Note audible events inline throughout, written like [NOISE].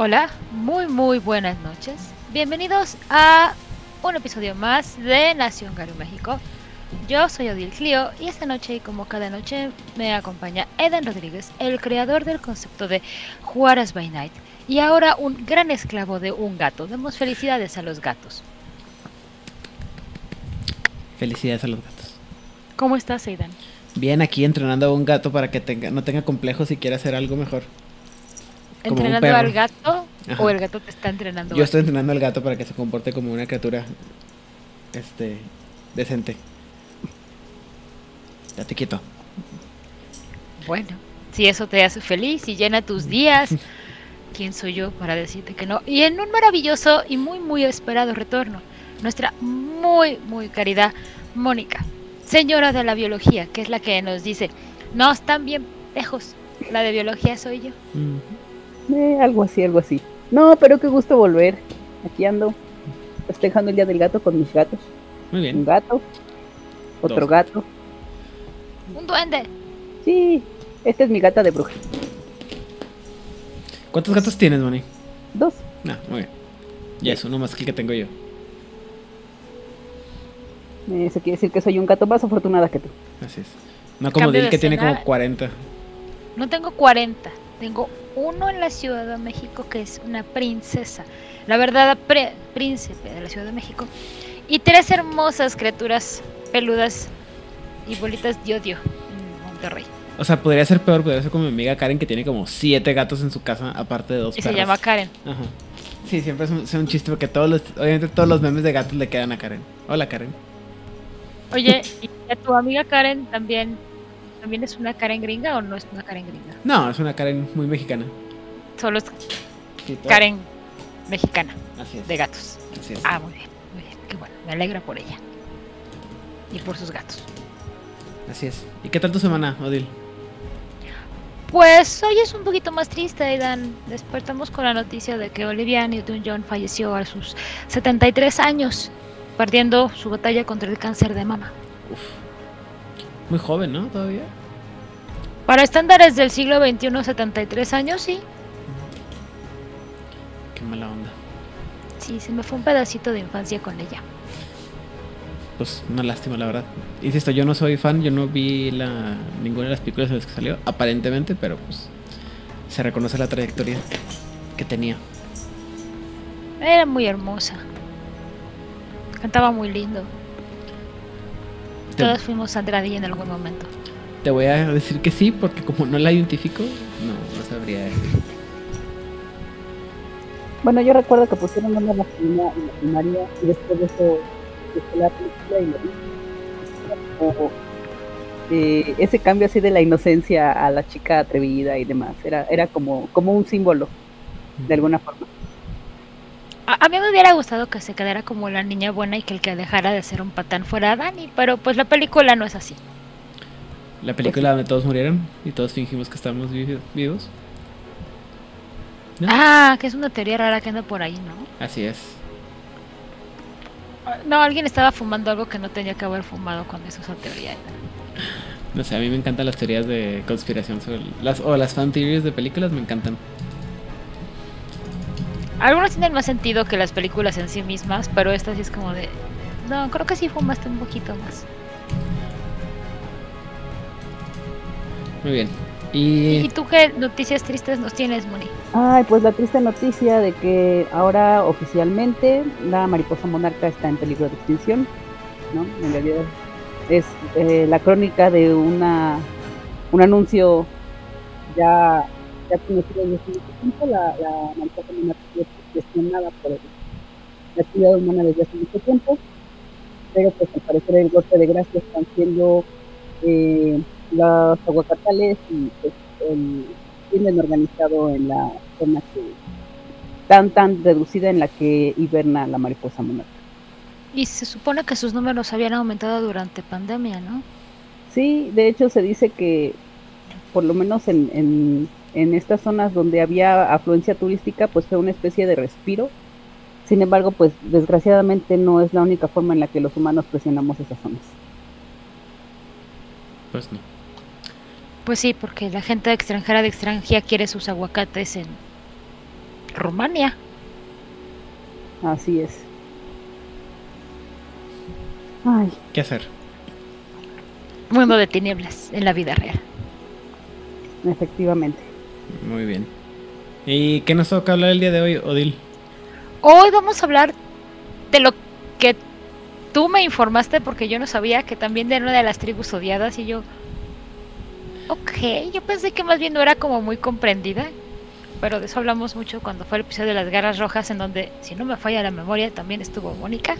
Hola, muy muy buenas noches. Bienvenidos a un episodio más de Nación Garu México. Yo soy Odil Clio y esta noche y como cada noche me acompaña Eden Rodríguez, el creador del concepto de Juárez by Night y ahora un gran esclavo de un gato. Demos felicidades a los gatos. Felicidades a los gatos. ¿Cómo estás, Aidan? Bien, aquí entrenando a un gato para que tenga, no tenga complejos y quiera hacer algo mejor. ¿Entrenando al gato Ajá. o el gato te está entrenando? Yo estoy entrenando al gato para que se comporte como una criatura este decente. Date quieto. Bueno, si eso te hace feliz y llena tus días, [LAUGHS] ¿quién soy yo para decirte que no? Y en un maravilloso y muy, muy esperado retorno, nuestra muy, muy querida Mónica, señora de la biología, que es la que nos dice, no, están bien lejos, la de biología soy yo. Mm, Eh, algo así, algo así. No, pero qué gusto volver. Aquí ando, festejando el día del gato con mis gatos. Muy Un bien. gato, otro Dos. gato. Un duende. Sí, esta es mi gata de bruja. ¿Cuántos gatos tienes, Moni? Dos. No, muy bien. Ya es uno más que el que tengo yo. Eh, Eso quiere decir que soy un gato más afortunada que tú. Así es. No como Dil de que tiene como 40. No tengo 40, tengo uno en la Ciudad de México que es una princesa, la verdad pre- príncipe de la Ciudad de México, y tres hermosas criaturas peludas y bolitas de odio en Monterrey. O sea, podría ser peor, podría ser como mi amiga Karen que tiene como siete gatos en su casa, aparte de dos Y se llama Karen. Ajá. Sí, siempre es un, es un chiste porque todos los, obviamente todos los memes de gatos le quedan a Karen. Hola Karen. Oye, ¿y a tu amiga Karen también, también es una Karen gringa o no es una Karen gringa? No, es una Karen muy mexicana. Solo es Karen mexicana Así es. de gatos. Así es. Ah, muy bien, muy bien, qué bueno, me alegra por ella. Y por sus gatos. Así es. ¿Y qué tal tu semana, Odil? Pues hoy es un poquito más triste, Aidan. Despertamos con la noticia de que Olivia Newton-John falleció a sus 73 años, perdiendo su batalla contra el cáncer de mama. Uf. Muy joven, ¿no? Todavía. Para estándares del siglo XXI, 73 años, sí. Qué mala onda. Sí, se me fue un pedacito de infancia con ella. Pues una lástima, la verdad. Insisto, yo no soy fan, yo no vi la ninguna de las películas en las que salió, aparentemente, pero pues se reconoce la trayectoria que tenía. Era muy hermosa. Cantaba muy lindo. Te, Todos fuimos Sandra Dee en algún momento. te voy a decir que sí, porque como no la identifico, no, no sabría decir. Bueno, yo recuerdo que pusieron una masculina en la primaria y después de eso, después la película y lo vi. Como, eh, ese cambio así de la inocencia a la chica atrevida y demás. Era, era como, como un símbolo, de alguna forma. A, a mí me hubiera gustado que se quedara como la niña buena y que el que dejara de ser un patán fuera Dani, pero pues la película no es así. La película donde todos murieron y todos fingimos que estábamos vi- vivos. ¿No? Ah, que es una teoría rara que anda por ahí, ¿no? Así es. Ah, No, alguien estaba fumando algo que no tenía que haber fumado cuando hizo esa teoría. No sé, a mí me encantan las teorías de conspiración sobre las o las fan theories de películas me encantan. Algunos tienen más sentido que las películas en sí mismas, pero esta sí es como de... No, creo que sí fumaste un poquito más. Muy bien. ¿Y Y tú qué noticias tristes nos tienes, Moni? Ay, pues la triste noticia de que ahora oficialmente la mariposa monarca está en peligro de extinción, ¿no? En realidad es eh, la crónica de una un anuncio ya, ya conocido desde la, la mariposa monarca fue gestionada por el- la actividad humana desde hace mucho tiempo, pero pues al parecer el golpe de gracia están siendo eh, los aguacatales y pues, el crimen organizado en la zona que tan tan reducida en la que hiberna la mariposa monarca. Y se supone que sus números habían aumentado durante pandemia, ¿no? Sí, de hecho se dice que por lo menos en, en, en estas zonas donde había afluencia turística, pues fue una especie de respiro. Sin embargo, pues desgraciadamente no es la única forma en la que los humanos presionamos esas zonas. pues no. Pues sí, porque la gente extranjera de extranjera quiere sus aguacates en, Rumania. Así es. Ay, ¿Qué hacer? Mundo de tinieblas en la vida real. efectivamente. Muy bien. ¿Y qué nos toca hablar el día de hoy, Odil? Hoy vamos a hablar de lo que tú me informaste porque yo no sabía que también de una de las tribus odiadas y yo... Ok, yo pensé que más bien no era como muy comprendida, pero de eso hablamos mucho cuando fue el episodio de las garras rojas en donde, si no me falla la memoria, también estuvo Mónica.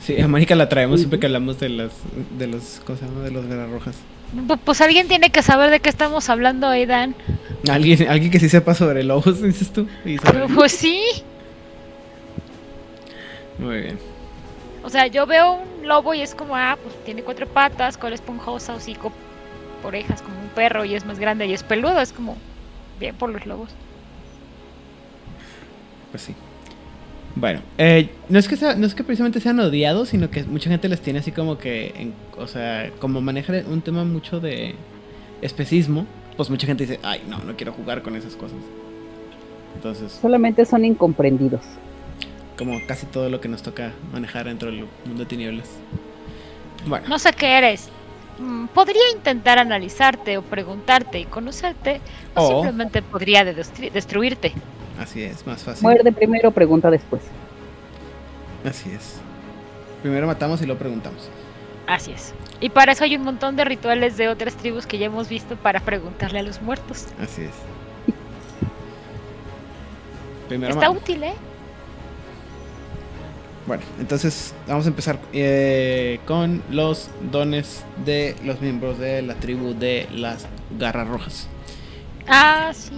Sí, a Mónica la traemos siempre que hablamos de las de los cosas, de los garas rojas. Pu- Pues alguien tiene que saber de qué estamos hablando, Aidan. Alguien, alguien que sí sepa sobre lobos, [LAUGHS] dices tú. Sobre- Pues sí. Muy bien. O sea, yo veo un lobo y es como, ah, pues tiene cuatro patas, cola esponjosa, hocico, orejas como un perro y es más grande y es peludo. Es como, bien por los lobos. Pues sí. Bueno, eh, no, es que sea- no es que precisamente sean odiados, sino que mucha gente les tiene así como que, en- o sea, como manejan un tema mucho de especismo, pues mucha gente dice, ay, no, no quiero jugar con esas cosas. Entonces, Solamente son incomprendidos. como casi todo lo que nos toca manejar dentro del mundo de tinieblas. Bueno, No sé qué eres. Mm, Podría intentar analizarte o preguntarte y conocerte, o O- simplemente podría de- destru- destruirte. Así es, más fácil. Muerde primero, pregunta después. Así es. Primero matamos y luego preguntamos. Así es. Y para eso hay un montón de rituales de otras tribus que ya hemos visto para preguntarle a los muertos. Así es. Primero Está útil, ¿eh? Bueno, entonces vamos a empezar eh, con los dones de los miembros de la tribu de las garras rojas. Ah, sí.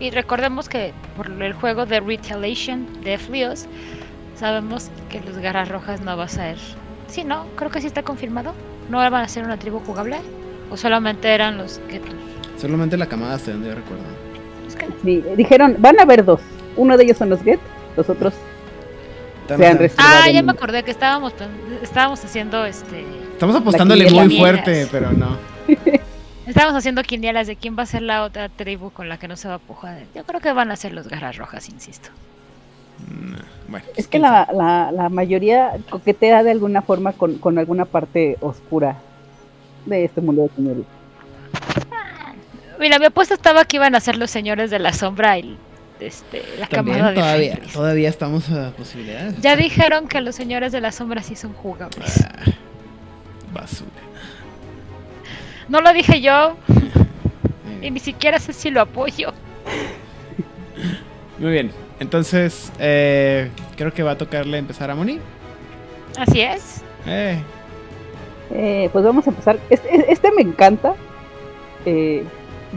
Y recordemos que por el juego de Retaliation de Flios, sabemos que los garras rojas no va a ser. Sí, no, creo que sí está confirmado. ¿No van a ser una tribu jugable? ¿O solamente eran los que Solamente la camada hasta donde yo recuerdo. es que- Sí, dijeron, van a haber dos. Uno de ellos son los Get, los otros. Ah, ya me acordé que estábamos estábamos haciendo este estamos apostándole muy fuerte, pero no. [LAUGHS] estábamos haciendo quinielas de quién va a ser la otra tribu con la que no se va a pujar. Yo creo que van a ser los garras rojas, insisto. No, Bueno, Es que la, la, la mayoría coquetea de alguna forma con, con alguna parte oscura de este mundo de tinieblas. Mira, mi apuesta estaba que iban a ser los señores de la sombra y este, la también camada de todavía, Fenris. todavía estamos a posibilidades. Ya dijeron que los señores de la sombra sí son jugables. Ah, basura. No lo dije yo [LAUGHS] y ni siquiera sé si lo apoyo. Muy bien. Entonces, eh, creo que va a tocarle empezar a Moni. Así es. Eh, Eh, pues vamos a empezar. Este, este me encanta. Eh,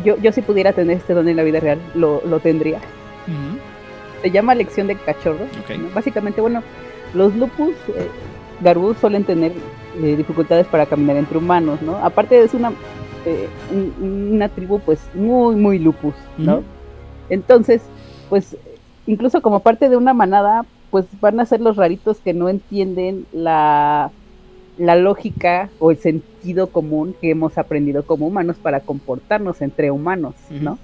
yo, yo si pudiera tener este don en la vida real, lo, lo tendría. Se llama lección de cachorro. Ok. ¿no? Básicamente, bueno, los lupus eh, Garbu suelen tener eh, dificultades para caminar entre humanos, ¿no? Aparte es una eh, un- una tribu pues muy muy lupus, ¿no? Entonces, pues incluso como parte de una manada, pues van a ser los raritos que no entienden la la lógica o el sentido común que hemos aprendido como humanos para comportarnos entre humanos, ¿no?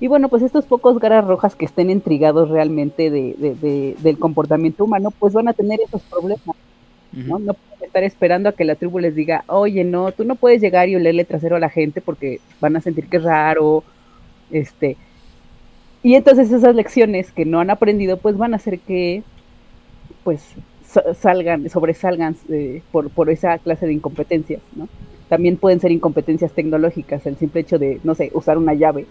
Y bueno, pues estos pocos garas rojas que estén intrigados realmente de, de- de- del comportamiento humano, pues van a tener esos problemas, ¿no? pueden estar esperando a que la tribu les diga, oye, no, tú no puedes llegar y olerle trasero a la gente porque van a sentir que es raro, este. Y entonces esas lecciones que no han aprendido, pues van a hacer que, pues, sa- salgan, sobresalgan eh, por, por esa clase de incompetencias, ¿no? También pueden ser incompetencias tecnológicas, el simple hecho de, no sé, usar una llave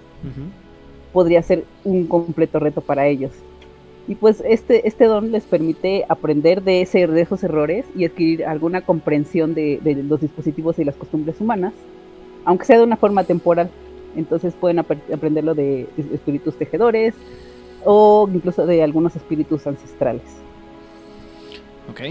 podría ser un completo reto para ellos. Y pues este, este don les permite aprender de, ese, de esos errores y adquirir alguna comprensión de, de los dispositivos y las costumbres humanas, aunque sea de una forma temporal. Entonces pueden ap- aprenderlo de es- espíritus tejedores o incluso de algunos espíritus ancestrales. Ok.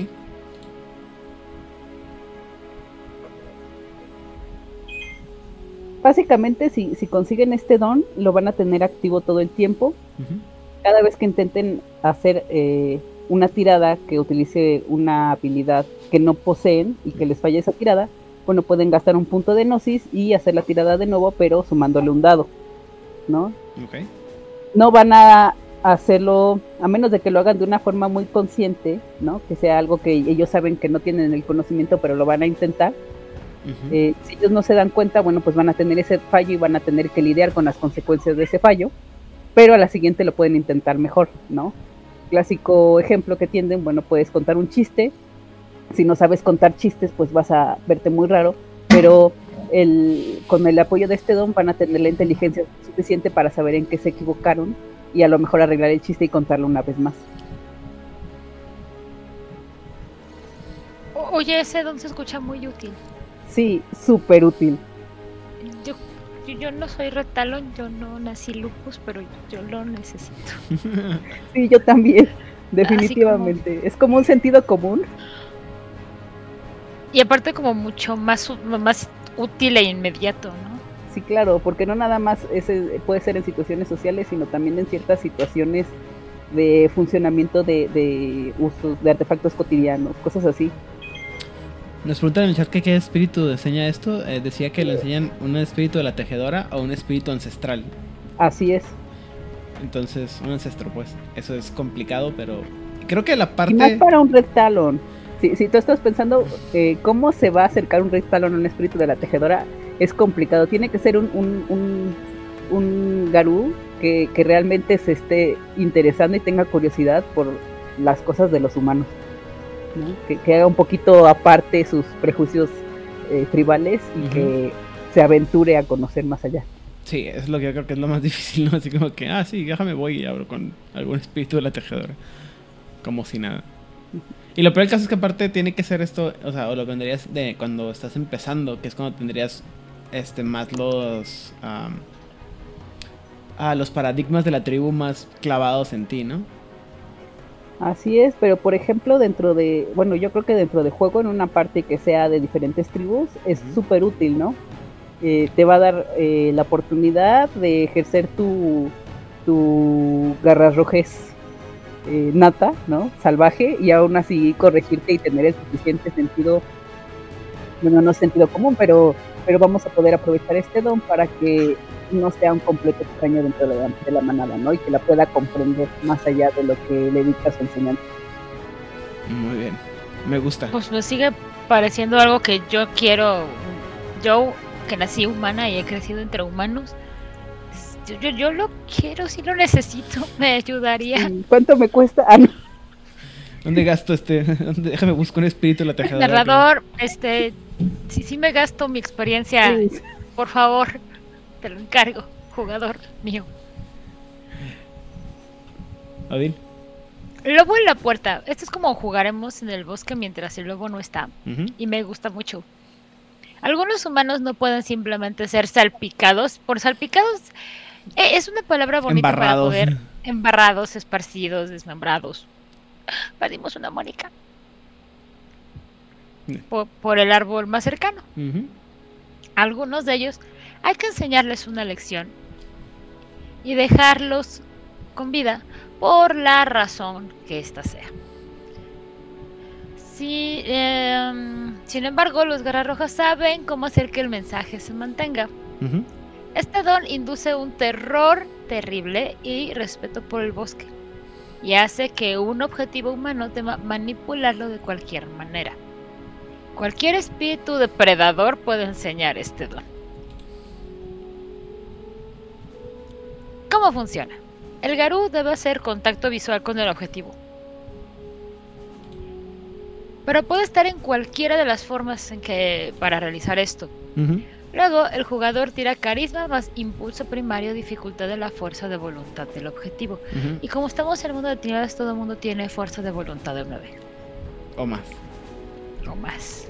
Básicamente, si, si consiguen este don, lo van a tener activo todo el tiempo. Cada vez que intenten hacer eh, una tirada que utilice una habilidad que no poseen y que les falle esa tirada, bueno, pueden gastar un punto de gnosis y hacer la tirada de nuevo, pero sumándole un dado, ¿no? Ok. no van a hacerlo, a menos de que lo hagan de una forma muy consciente, ¿no? Que sea algo que ellos saben que no tienen el conocimiento, pero lo van a intentar. Eh, si ellos no se dan cuenta, bueno, pues van a tener ese fallo y van a tener que lidiar con las consecuencias de ese fallo, pero a la siguiente lo pueden intentar mejor, ¿no? Clásico ejemplo que tienden, bueno, puedes contar un chiste, si no sabes contar chistes, pues vas a verte muy raro, pero el, con el apoyo de este don van a tener la inteligencia suficiente para saber en qué se equivocaron y a lo mejor arreglar el chiste y contarlo una vez más. Oye, ese don se escucha muy útil. Sí, súper útil. Yo, yo, no soy retalón, yo no nací lupus, pero yo lo necesito. [LAUGHS] sí, yo también, definitivamente. Es como un sentido común. Y aparte como mucho más, más útil e inmediato, ¿no? Sí, claro, porque no nada más ese puede ser en situaciones sociales, sino también en ciertas situaciones de funcionamiento de, de usos, de artefactos cotidianos, cosas así. Nos preguntan en el chat que qué espíritu enseña esto. Eh, decía que le enseñan un espíritu de la tejedora o un espíritu ancestral. Así es. Entonces, un ancestro, pues. Eso es complicado, pero creo que la parte. Y para un red talon. Si, si tú estás pensando eh, cómo se va a acercar un red talon a un espíritu de la tejedora, es complicado. Tiene que ser un, un, un, un garú que, que realmente se esté interesando y tenga curiosidad por las cosas de los humanos que, haga un poquito aparte sus prejuicios eh, tribales y que se aventure a conocer más allá. Sí, es lo que yo creo que es lo más [LAUGHS] difícil, ¿no? Así como que, ah, sí, déjame voy y abro con algún espíritu de la tejedora. Como si nada. Y lo peor del caso es que aparte tiene que ser esto, o sea, o lo vendrías de cuando estás empezando, que es cuando tendrías este más los ah, los paradigmas de la tribu más clavados en ti, ¿no? Así es, pero por ejemplo dentro de, bueno, yo creo que dentro de juego en una parte que sea de diferentes tribus es súper útil, ¿no? Eh, te va a dar eh, la oportunidad de ejercer tu, tu garrarrojes eh, nata, ¿no? Salvaje y aún así corregirte y tener el suficiente sentido, bueno, no sentido común, pero, pero vamos a poder aprovechar este don para que no sea un completo extraño dentro de la, manada, ¿no? Y que la pueda comprender más allá de lo que le dictas enseñando. Muy bien, me gusta. Pues me sigue pareciendo algo que yo quiero, yo que nací humana y he crecido entre humanos, yo, yo, lo quiero, si lo necesito, [LAUGHS] me ayudaría. ¿Cuánto me cuesta? Ah, ¿Dónde gasto este? [LAUGHS] Déjame buscar un espíritu la tejedora. Narrador, este, si sí, me gasto mi experiencia, por favor. Te lo encargo, jugador mío. Adil. Lobo en la puerta. Esto es como jugaremos en el bosque mientras el lobo no está. Y me gusta mucho. Algunos humanos no pueden simplemente ser salpicados. Por salpicados eh, es una palabra bonita para poder. Embarrados, esparcidos, desmembrados. [GASPS] Pedimos una Mónica. Por, el árbol más cercano. Algunos de ellos hay que enseñarles una lección y dejarlos con vida por la razón que ésta sea. Em, sin embargo, los rojas saben cómo hacer que el mensaje se mantenga. Este don induce un terror terrible y respeto por el bosque, y hace que un objetivo humano tema manipularlo de cualquier manera. Cualquier espíritu depredador puede enseñar este don. ¿Cómo funciona? El Garú debe hacer contacto visual con el objetivo. Pero puede estar en cualquiera de las formas en que para realizar esto. Luego, el jugador tira carisma más impulso primario, dificultad de la fuerza de voluntad del objetivo. Y como estamos en el mundo de tinieblas, todo el mundo tiene fuerza de voluntad de 9. O más. O más.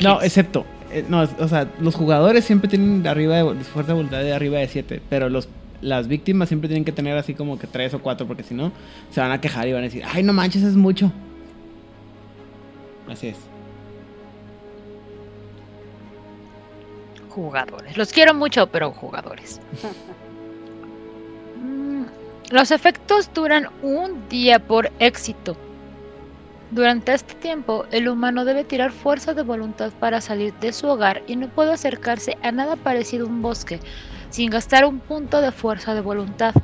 No, excepto eh, no, o sea, los jugadores siempre tienen arriba de fuerza de voluntad de arriba de 7, pero los las víctimas siempre tienen que tener así como que 3 o 4 porque si no se van a quejar y van a decir, "Ay, no manches, es mucho." Así es. Jugadores. Los quiero mucho, pero jugadores. [LAUGHS] Mm, los efectos duran un día por éxito. Durante este tiempo, el humano debe tirar fuerza de voluntad para salir de su hogar y no puede acercarse a nada parecido a un bosque, sin gastar un punto de fuerza de voluntad.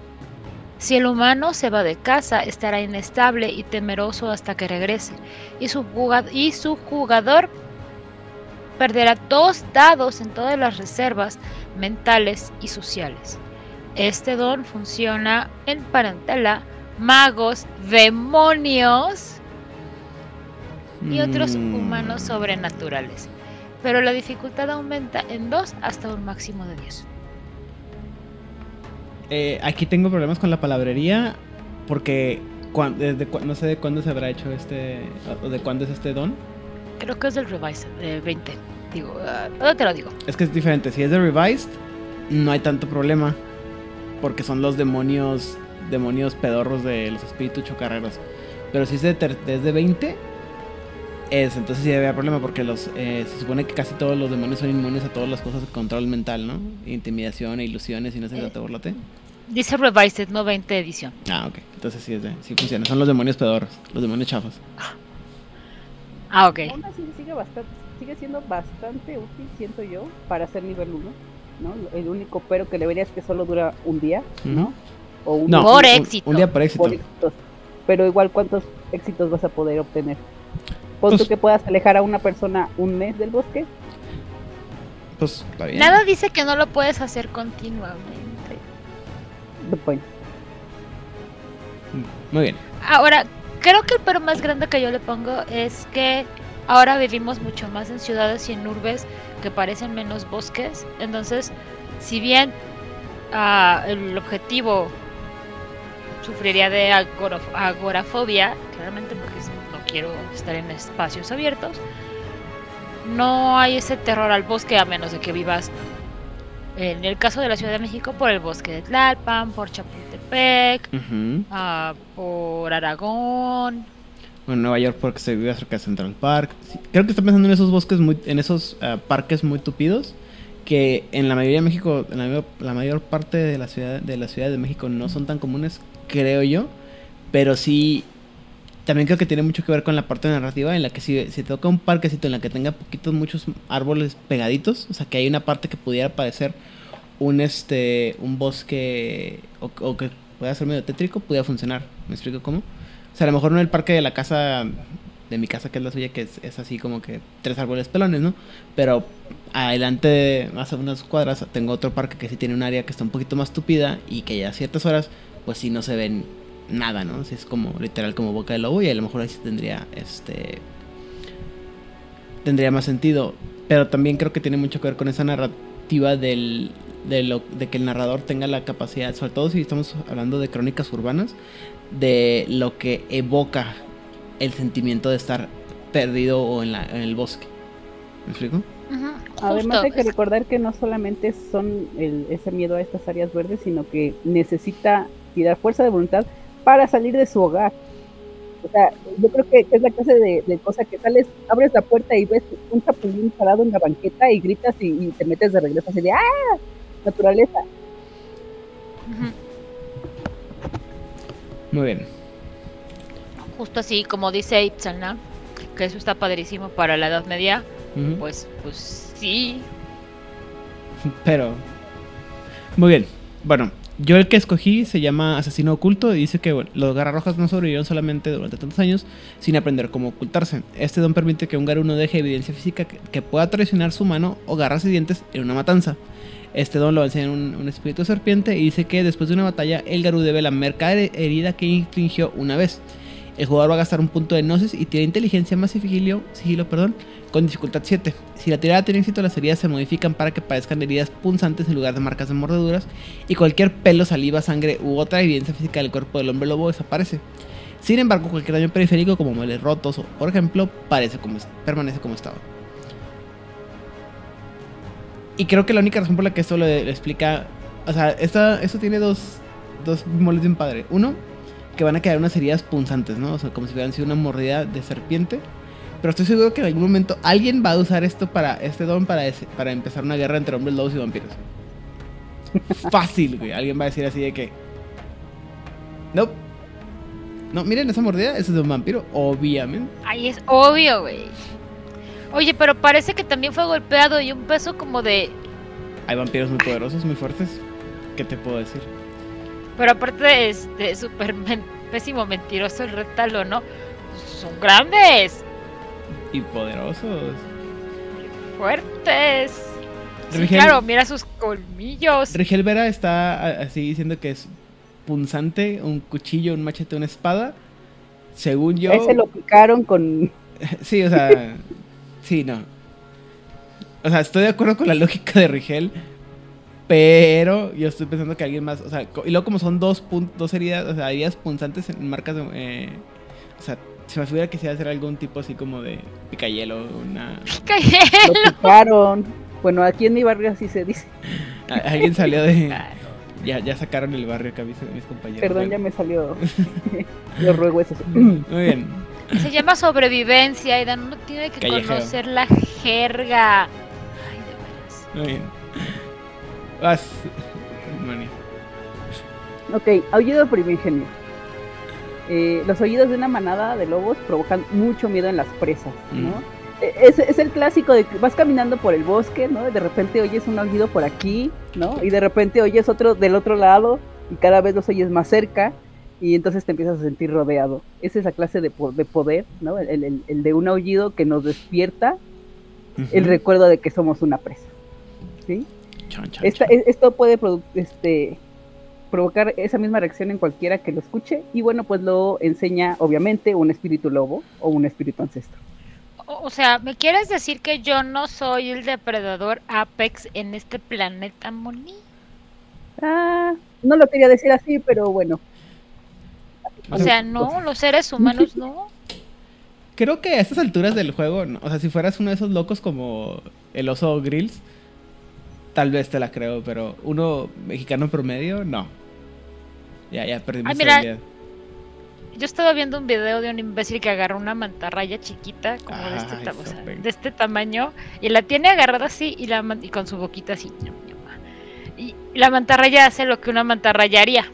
Si el humano se va de casa, estará inestable y temeroso hasta que regrese, y su, y su jugador perderá dos dados en todas las reservas mentales y sociales. Este don funciona en parentela, magos, demonios y otros Mm. humanos sobrenaturales. Pero la dificultad aumenta en 2 hasta un máximo de 10. Eh, aquí tengo problemas con la palabrería porque cuan- desde no sé de cuándo se habrá hecho este o de cuándo es este don. Creo que es del Revise, de 20. Digo, ¿dónde te lo digo? Es que es diferente. Si es de Revised, no hay tanto problema. Porque son los demonios. Demonios pedorros de los espíritus chocarreros. Pero si es de, es de 20. Es, entonces sí había problema. Porque los eh, se supone que casi todos los demonios son inmunes a todas las cosas de control mental, ¿no? Intimidación e ilusiones y no sé qué te burlate. Dice Revised, no 20 edición. Ah, ok. Entonces sí es de. Sí funciona. Son los demonios pedorros. Los demonios chafas. Ah, ok. Aún así sigue, bastante, sigue siendo bastante útil, siento yo, para hacer nivel 1. ¿no? El único pero que le vería es que solo dura un día, ¿no? O un No, Por un- un- éxito. Un día por éxito. por éxitos. Pero igual, ¿cuántos éxitos vas a poder obtener? Pon tú Pues- que puedas alejar a una persona un mes del bosque. Pues está bien. Nada dice que no lo puedes hacer continuamente. Point. Muy bien. Ahora, creo que el pero más grande que yo le pongo es que ahora vivimos mucho más en ciudades y en urbes que parecen menos bosques. Entonces, si bien ah, el objetivo sufriría de agorof- agorafobia, claramente quiero estar en espacios abiertos, no hay ese terror al bosque a menos de que vivas en el caso de la Ciudad de México por el bosque de Tlalpan, por Chapultepec, ah, por Aragón. Bueno, Nueva York porque se vive cerca de Central Park. Sí, creo que está pensando en esos bosques muy, en esos ah, parques muy tupidos que en la mayoría de México, en la, mayor- la mayor parte de la ciudad de la Ciudad de México no son tan comunes, creo yo, pero sí también creo que tiene mucho que ver con la parte narrativa en la que si se toca un parquecito en la que tenga poquitos muchos árboles pegaditos, o sea, que hay una parte que pudiera parecer un este un bosque o, o que pueda ser medio tétrico, pudiera funcionar. ¿Me explico cómo? O sea, a lo mejor no el parque de la casa, de mi casa, que es la suya, que es, es así como que tres árboles pelones, ¿no? Pero adelante, más a unas cuadras, tengo otro parque que sí tiene un área que está un poquito más tupida y que ya a ciertas horas, pues sí no se ven nada, ¿no? Así es como literal como boca de lobo y a lo mejor ahí sí tendría, este... Tendría más sentido. Pero también creo que tiene mucho que ver con esa narrativa del, de, lo, de que el narrador tenga la capacidad, sobre todo si estamos hablando de crónicas urbanas, de lo que evoca el sentimiento de estar perdido o en, la, en el bosque. ¿Me explico? Ujú, Además justo, hay que recordar que no solamente son el- ese miedo a estas áreas verdes, sino que necesita tirar fuerza de voluntad para salir de su hogar. O sea, yo creo que es la clase de, de cosa que sales, abres la puerta y ves un chapulín parado en la banqueta y gritas y, y te metes de regreso así de ¡ah! Naturaleza. Muy bien. Justo así, como dice Itzalna, que eso está padrísimo para la Edad Media, pues, pues sí. [LAUGHS] Pero. Muy bien. Bueno, yo el que escogí se llama Asesino Oculto y dice que bueno, los garrarrojas no sobrevivieron solamente durante tantos años sin aprender cómo ocultarse. Este don permite que un garuno deje evidencia física que, pueda traicionar su mano o garras y dientes en una matanza. Este don lo enseña un, un espíritu serpiente y dice que después de una batalla el garú debe lamer cada her- herida que infligió una vez. El jugador va a gastar un punto de gnosis y tiene inteligencia más sigilo, sigilo perdón, con dificultad 7. Si la tirada tiene éxito, las heridas se modifican para que parezcan heridas punzantes en lugar de marcas de mordeduras y cualquier pelo, saliva, sangre u otra evidencia física del cuerpo del hombre lobo desaparece. Sin embargo, cualquier daño periférico como muebles rotos o, por ejemplo, parece como, permanece como estaba. Y creo que la única razón por la que esto lo, explica, o sea, esta, esto tiene dos, dos moles bien padre. Uno, que van a quedar unas heridas punzantes, ¿no? O sea, como si hubieran sido una mordida de serpiente. Pero estoy seguro que en algún momento alguien va a usar esto para este don para, ese- para empezar una guerra entre hombres lobos y vampiros. [LAUGHS] Fácil, güey. Alguien va a decir así de que. No. No, miren esa mordida, ese es de un vampiro, obviamente. Ahí es obvio, güey. Oye, pero parece que también fue golpeado y un peso como de hay vampiros muy poderosos, muy fuertes. ¿Qué te puedo decir? Pero aparte es de súper men- pésimo mentiroso el retalo, ¿no? Son grandes, Y poderosos. fuertes. Sí, Rigel- claro, mira sus colmillos. Rigel Vera está así diciendo que es punzante, un cuchillo, un machete, una espada. Según yo. Ese lo picaron con. [LAUGHS] Sí, o sea. [LAUGHS] sí, no. O sea, estoy de acuerdo con la lógica de Rigel. Pero yo estoy pensando que alguien más. O sea, y luego, como son dos, pun- dos heridas, o sea, heridas punzantes en marcas de. eh, o sea, se me figura que se va a hacer algún tipo así como de picayelo, una. Lo picaron. Bueno, aquí en mi barrio así se dice. Alguien salió de. Ya, ya sacaron el barrio acá mis, mis compañeros. Perdón, ya me salió. [LAUGHS] Lo ruego eso. Muy bien. Se llama sobrevivencia y Dan uno tiene que conocer la jerga. Ay, de veras. Muy bien. Vas. Mani. Ok, aullido primigenio. Eh, los oídos de una manada de lobos provocan mucho miedo en las presas, ¿no? Mm. Eh, Es, es el clásico de que vas caminando por el bosque, ¿no? De repente oyes un aullido por aquí, ¿no? Y de repente oyes otro del otro lado y cada vez los oyes más cerca y entonces te empiezas a sentir rodeado. Esa es la clase de, po- de poder, ¿no? El, el- el de un aullido que nos despierta el recuerdo de que somos una presa, ¿sí? Esta- e- esto puede este, provocar esa misma reacción en cualquiera que lo escuche y bueno, pues lo enseña obviamente un espíritu lobo o un espíritu ancestro. O, o sea, ¿me quieres decir que yo no soy el depredador Apex en este planeta, Moni? Ah, no lo quería decir así, pero bueno. O sea, no, los seres humanos no. Creo que a estas alturas del juego, no, o sea, si fueras uno de esos locos como el oso Grills, tal vez te la creo, pero uno mexicano promedio, no. Ya, ya perdimos Ay, mira, idea. Yo estaba viendo un video de un imbécil que agarra una mantarraya chiquita, como de, este Ay, ta- o sea, de este tamaño, y la tiene agarrada así y, la, y con su boquita así. Y la mantarraya hace lo que una mantarraya haría.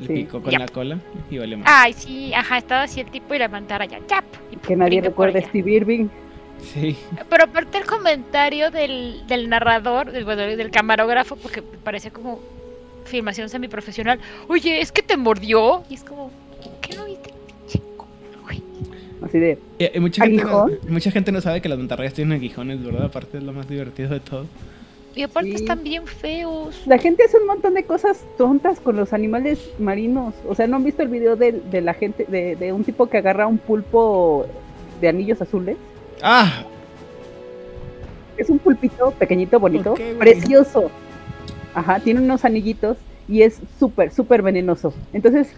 Le Sí. picó con Ya. la cola y vale más. Ay, sí, ajá, estaba así el tipo y la mantarraya, ¡chap! Y Que nadie recuerde. Steve Irving. Sí. Pero aparte el comentario del, del narrador, del, bueno, del camarógrafo, porque parece como filmación semiprofesional. Oye, es que te mordió. Y es como, ¿qué no viste? Güey? Así de, Y, y mucha, gente no, ¿Aguijón? mucha gente no sabe que las mantarrayas tienen aguijones, ¿verdad? Aparte es lo más divertido de todo. Y aparte Sí. están bien feos. la gente hace un montón de cosas tontas con los animales marinos. O sea, ¿no han visto el video de, de la gente, de, de un tipo que agarra un pulpo de anillos azules? ¡Ah! Es un pulpito pequeñito, bonito, precioso. Ajá, tiene unos anillitos y es súper, súper venenoso. Entonces,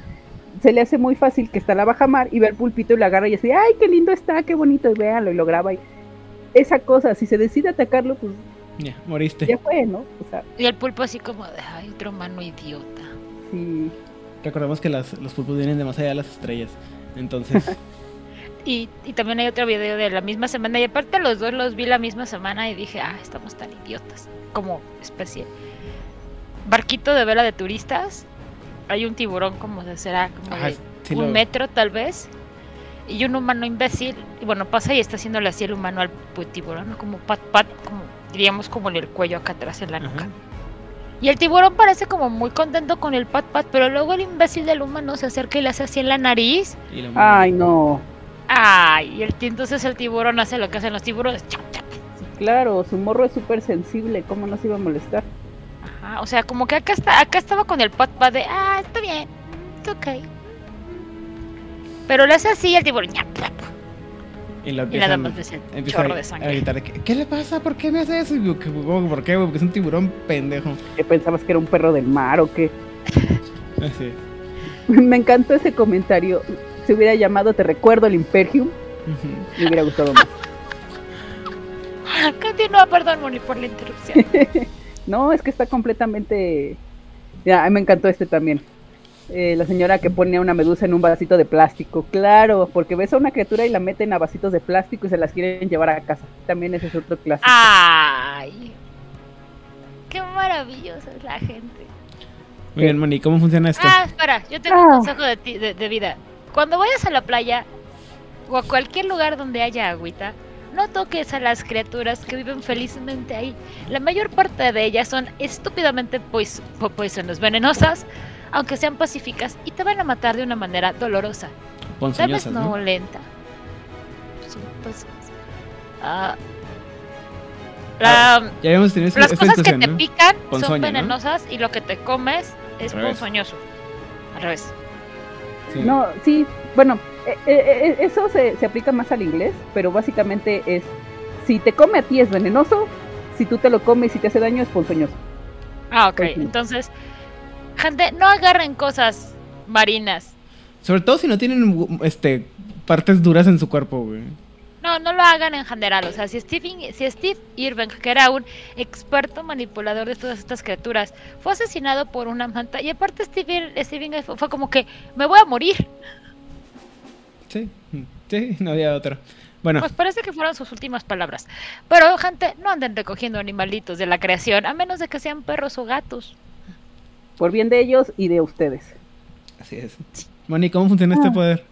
se le hace muy fácil que está la baja mar y ve al pulpito y lo agarra y así, ¡ay, qué lindo está, qué bonito! Y véanlo y lo graba. Y esa cosa, si se decide atacarlo, pues Ya, moriste. ya fue, ¿no? O sea, Y el pulpo así como de, ay, otro mano idiota. sí. Recordemos que las- los pulpos vienen de más allá de las estrellas. Entonces, [LAUGHS] Y, y también hay otro video de la misma semana. Y aparte los dos los vi la misma semana y dije, ah, estamos tan idiotas. Como especie. Barquito de vela de turistas. Hay un tiburón como de será como ajá, de sí un lo- metro tal vez. Y un humano imbécil. Y bueno, pasa y está haciéndole así el humano al tiburón. ¿no? Como pat pat, como diríamos como en el cuello acá atrás en la nuca. Ajá. Y el tiburón parece como muy contento con el pat pat, pero luego el imbécil del humano se acerca y le hace así en la nariz. Ay, no. Ay, y el, entonces el tiburón hace lo que hacen los tiburones. claro, su morro es súper sensible, ¿cómo no se iba a molestar? Ajá, o sea, como que acá está, acá estaba con el pat pat de, ah, está bien, it's ok. Pero le hace así el tiburón, y lo y nada empiezan- más empieza chorro a, de a sangre. gritar, ¿qué, qué le pasa? ¿Por qué me hace eso? Y yo, "¿Qué- cómo- ¿Por qué? Porque es un tiburón pendejo. ¿Qué pensabas que era un perro del mar o qué? [LAUGHS] Así. [LAUGHS] Me encantó ese comentario. Se hubiera llamado Te recuerdo el Imperium, me hubiera gustado más. [LAUGHS] Continúa, perdón, Moni, por la interrupción. [LAUGHS] No, es que está completamente. Ya, me encantó este también. Eh, la señora que pone a una medusa en un vasito de plástico. Claro, porque ves a una criatura y la meten a vasitos de plástico y se las quieren llevar a casa. También ese es otro clásico. Ay, qué maravillosa es la gente. Muy bien, Moni, ¿cómo funciona esto? Ah, espera, yo tengo un Ah. consejo de, ti- de, de vida. Cuando vayas a la playa o a cualquier lugar donde haya agüita, no toques a las criaturas que viven felizmente ahí. La mayor parte de ellas son estúpidamente pois po- poisonous, venenosas, aunque sean pacíficas, y te van a matar de una manera dolorosa. Tal vez no, ¿no? lenta. Sí, pues, la- Ya habíamos tenido esta las cosas que te ¿no? pican Ponzoña, son ¿no? venenosas y lo que te comes es ponzoñoso. Al revés. Sí. No, sí, bueno, eh, eh, eh, eso se, se aplica más al inglés, pero básicamente es, si te come a ti es venenoso, si tú te lo comes y te hace daño es ponzoñoso. Ah, ok. Sí. Entonces, gente, no agarren cosas marinas. Sobre todo si no tienen este partes duras en su cuerpo, güey. No, no lo hagan en general. O sea, si Steve, si Steve Irving, que era un experto manipulador de todas estas criaturas, fue asesinado por una manta. Y aparte Steve, Ir- Steve Irving fue, fue como que, me voy a morir. Sí, sí, no había otra. Bueno, Pues parece que fueron sus últimas palabras. Pero, gente, no anden recogiendo animalitos de la creación, a menos de que sean perros o gatos. Por bien de ellos y de ustedes. así es. Moni, ¿cómo funciona este Ah. poder?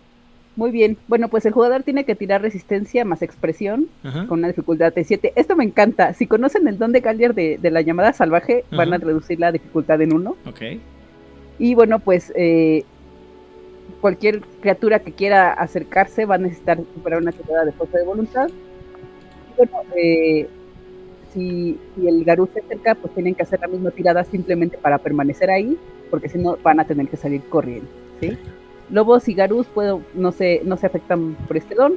Muy bien. Bueno, pues el jugador tiene que tirar resistencia más expresión Ajá. con una dificultad de 7. Esto me encanta. Si conocen el don de Gallier de, de la llamada salvaje, van a reducir la dificultad en 1. Ok. Y bueno, pues eh, cualquier criatura que quiera acercarse va a necesitar superar una tirada de fuerza de voluntad. Y bueno, eh, si, si el Garú se acerca, pues tienen que hacer la misma tirada simplemente para permanecer ahí, porque si no van a tener que salir corriendo. ¿sí? Lobos y puedo, no, se, no se afectan por este don.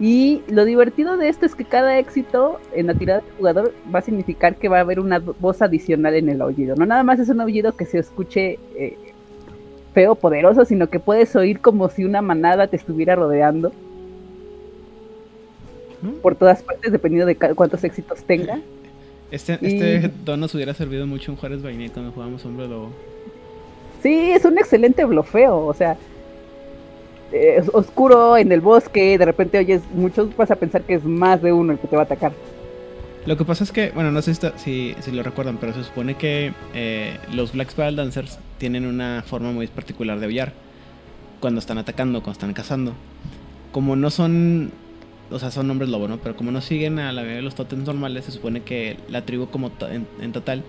Y lo divertido de esto es que cada éxito en la tirada del jugador va a significar que va a haber una voz adicional en el aullido. No nada más es un aullido que se escuche eh, feo, poderoso, sino que puedes oír como si una manada te estuviera rodeando ¿Mm? por todas partes, dependiendo de cuántos éxitos tenga. [LAUGHS] Este, Y- este don nos hubiera servido mucho en Juárez Bainet cuando jugábamos Hombre Lobo. Sí, es un excelente blofeo, o sea, es oscuro en el bosque, de repente oyes muchos, vas a pensar que es más de uno el que te va a atacar. Lo que pasa es que, bueno, no sé si, si, lo recuerdan, pero se supone que eh, los Black Spiral Dancers tienen una forma muy particular de aullar cuando están atacando, cuando están cazando. Como no son, o sea, son hombres lobo, ¿no? Pero como no siguen a la mayoría de los totems normales, se supone que la tribu como en, en total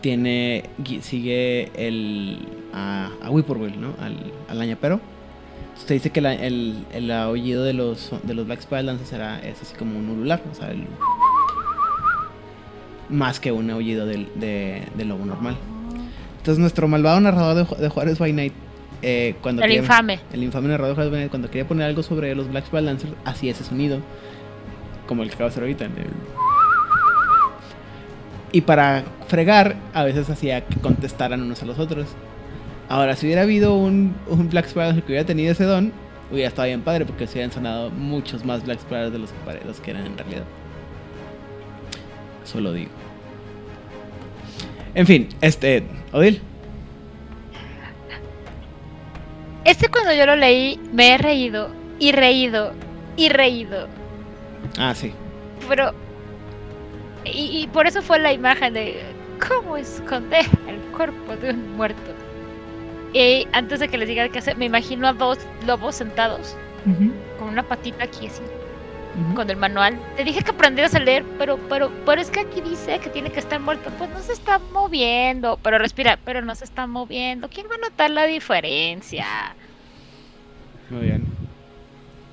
tiene, sigue el, a, a Whippoorwill, ¿no? Al, al añapero. Usted dice que la- el, el aullido de los, de los Black Spiral Dancers será, es así como un ulular, o sea, el más que un aullido del, de, del lobo normal. Entonces nuestro malvado narrador de, de Juárez by Night, eh, cuando El quería- infame. el infame narrador de Juárez by Night, cuando quería poner algo sobre los Black Spiral Dancers, hacía ese sonido, como el que acabo de hacer ahorita. el- Y para fregar, a veces hacía que contestaran unos a los otros. Ahora, si hubiera habido un, un Black Spiral Dancer que hubiera tenido ese don, hubiera estado bien padre, porque se hubieran sonado muchos más Black Spirals de los que, los que eran en realidad. Solo digo. En fin, este. Odil. Este cuando yo lo leí, me he reído y reído y reído. Ah, sí. Pero. Y, y por eso fue la imagen de cómo esconder el cuerpo de un muerto. Y antes de que les diga qué hacer, me imagino a dos lobos sentados con una patita aquí así, con el manual. Te dije que aprendieras a leer, pero, pero, pero es que aquí dice que tiene que estar muerto. Pues no se está moviendo, pero respira, pero no se está moviendo. ¿Quién va a notar la diferencia? Muy bien.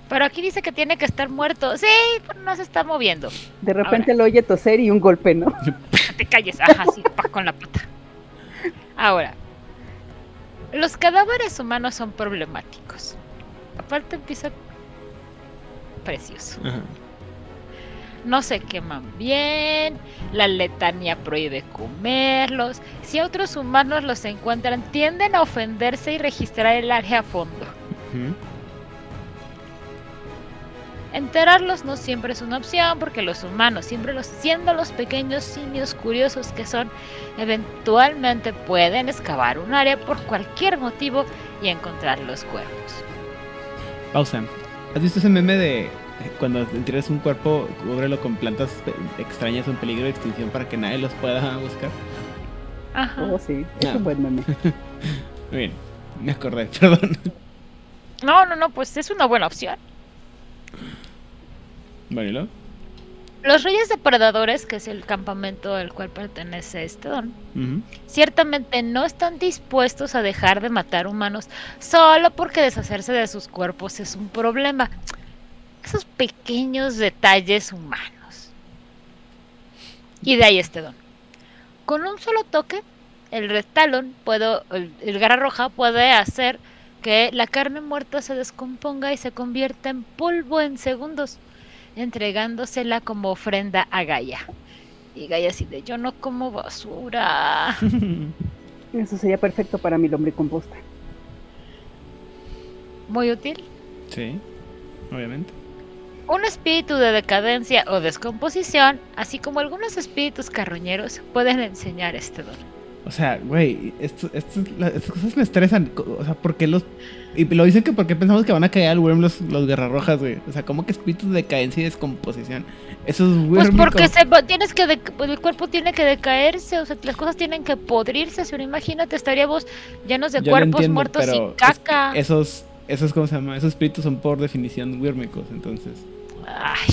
Pero aquí dice que tiene que estar muerto. Sí, pero no se está moviendo. De repente lo oye toser y un golpe, ¿no? No [LAUGHS] te calles, ajá, sí, pa, con la pata. Ahora, los cadáveres humanos son problemáticos. Aparte empieza precioso. Ajá. No se queman bien, la letanía prohíbe comerlos. Si otros humanos los encuentran, tienden a ofenderse y registrar el área a fondo. Enterarlos no siempre es una opción porque los humanos, siempre los, siendo los pequeños simios curiosos que son, eventualmente pueden excavar un área por cualquier motivo y encontrar los cuerpos. Pausa. ¿Has visto ese meme de cuando entierras un cuerpo, cúbrelo con plantas extrañas o en peligro de extinción para que nadie los pueda buscar? Ajá. Oh, sí, es Ah. un buen meme. [LAUGHS] Muy bien. Me acordé, [LAUGHS] perdón. No, no, no, pues es una buena opción. Bueno, ¿y luego? Los Reyes Depredadores, que es el campamento al cual pertenece este don, ciertamente no están dispuestos a dejar de matar humanos solo porque deshacerse de sus cuerpos es un problema. Esos pequeños detalles humanos. Y de ahí este don. Con un solo toque, el Red Talon, puedo, el, el Garra Roja puede hacer que la carne muerta se descomponga y se convierta en polvo en segundos, entregándosela como ofrenda a Gaia. Y Gaia así de yo no como basura. [LAUGHS] Eso sería perfecto para mi lombricomposta. Muy útil. Sí, obviamente. Un espíritu de decadencia o descomposición, así como algunos espíritus carroñeros, pueden enseñar este don. O sea, güey, esto, esto- estas cosas me estresan. O sea, ¿por qué los.? Y lo dicen que porque pensamos que van a caer al Worm los, los guerrarrojas, güey. O sea, ¿cómo que espíritus de decadencia y descomposición? Eso es Pues porque se, va- tienes que pues el cuerpo tiene que decaerse, o sea, las cosas tienen que podrirse. Si no, imagínate, estaríamos llenos de Yo cuerpos entiendo, muertos pero y es- caca. esos, esos, ¿cómo se llama? Esos espíritus son por definición wírmicos, entonces. Ay,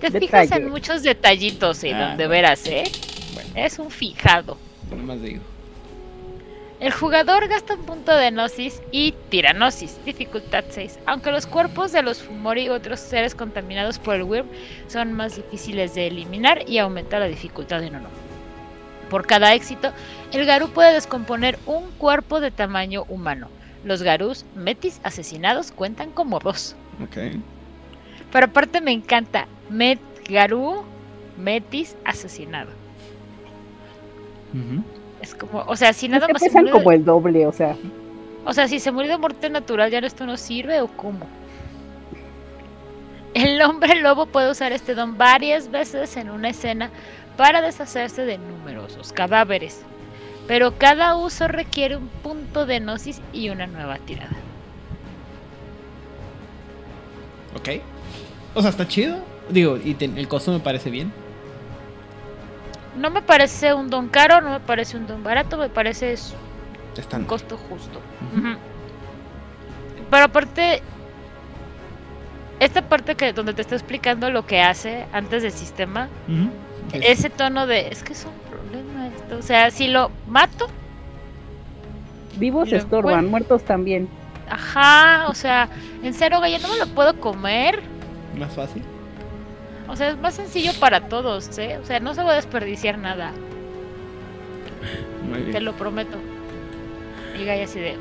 te fijas en muchos detallitos, y Ah, donde bueno. veras, ¿eh? Bueno, Es un fijado. yo nomás digo. El jugador gasta un punto de Gnosis y Tiranosis, dificultad 6, aunque los cuerpos de los Fumori y otros seres contaminados por el Wyrm son más difíciles de eliminar y aumenta la dificultad en uno. Por cada éxito, el Garú puede descomponer un cuerpo de tamaño humano. Los Garús Metis asesinados cuentan como dos. Ok. Pero aparte me encanta, Met Garú Metis asesinado. Ujú. Es como, o sea, si Es nada que más se pesan de- como el doble, o sea. O sea, si se murió de muerte natural, ¿ya esto no sirve o cómo? El hombre lobo puede usar este don varias veces en una escena para deshacerse de numerosos cadáveres. Pero cada uso requiere un punto de gnosis y una nueva tirada. Ok. O sea, está chido. Digo, y te- el costo me parece bien. No me parece un don caro, no me parece un don barato, me parece es un costo justo. Pero aparte, esta parte que donde te está explicando lo que hace antes del sistema, ese tono de es que es un problema esto. O sea, si lo mato, Vivos Lo estorban, encuentro. muertos también. ajá, o sea, en serio, ya no me lo puedo comer. Más fácil. O sea, es más sencillo para todos, ¿eh? O sea, no se va a desperdiciar nada, Muy te bien. lo prometo. Y Gaia así de.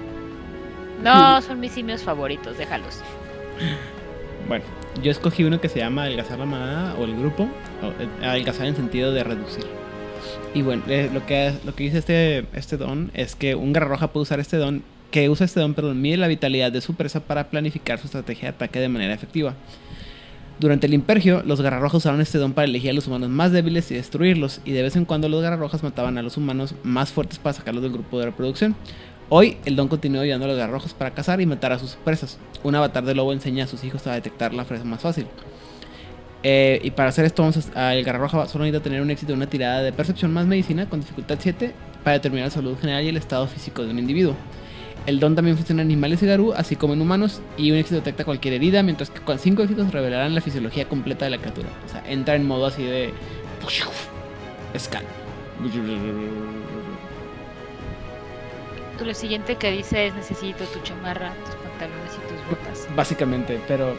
No, [LAUGHS] son mis simios favoritos, déjalos. Bueno, yo escogí uno que se llama Adelgazar la manada o el grupo. o, eh, adelgazar en sentido de reducir. Y bueno, eh, lo que, lo que dice este, este don es que un garra roja puede usar este don, que usa este don, perdón, mide la vitalidad de su presa para planificar su estrategia de ataque de manera efectiva. Durante el impergio, los garrarrojas usaron este don para elegir a los humanos más débiles y destruirlos, y de vez en cuando los garrarrojas mataban a los humanos más fuertes para sacarlos del grupo de reproducción. Hoy, el don continúa ayudando a los garrarrojos para cazar y matar a sus presas. Un avatar de lobo enseña a sus hijos a detectar la presa más fácil. Eh, y para hacer esto, a, el garrarroja solo necesita tener un éxito una tirada de percepción más medicina con dificultad 7 para determinar la salud general y el estado físico de un individuo. El don también funciona en animales y garú, así como en humanos, y un éxito detecta cualquier herida, mientras que con 5 éxitos revelarán la fisiología completa de la criatura. O sea, entra en modo así de. Scan. Lo siguiente que dice es necesito tu chamarra, tus pantalones y tus botas. Básicamente, pero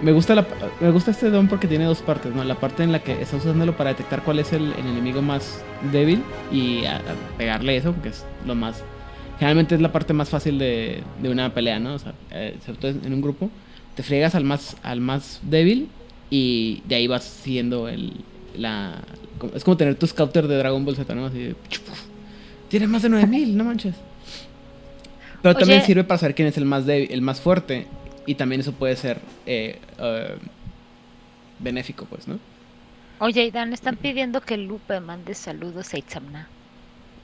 me gusta la, me gusta este don porque tiene dos partes, ¿no? La parte en la que estás usándolo para detectar cuál es el, el enemigo más débil y a- a pegarle eso, porque es lo más... Generalmente es la parte más fácil de, de una pelea, ¿no? O sea, eh, sobre todo en un grupo, te friegas al más, al más débil y de ahí vas siguiendo el, la... Es como tener tu scouter de Dragon Ball Z, ¿no? Así de... Tiene más de 9000, no manches. Pero también sirve para saber quién es el más débil, el más fuerte. Y también eso puede ser eh, eh, benéfico, pues, ¿no? Oye, Dan, están pidiendo que Lupe mande saludos a Itzamna.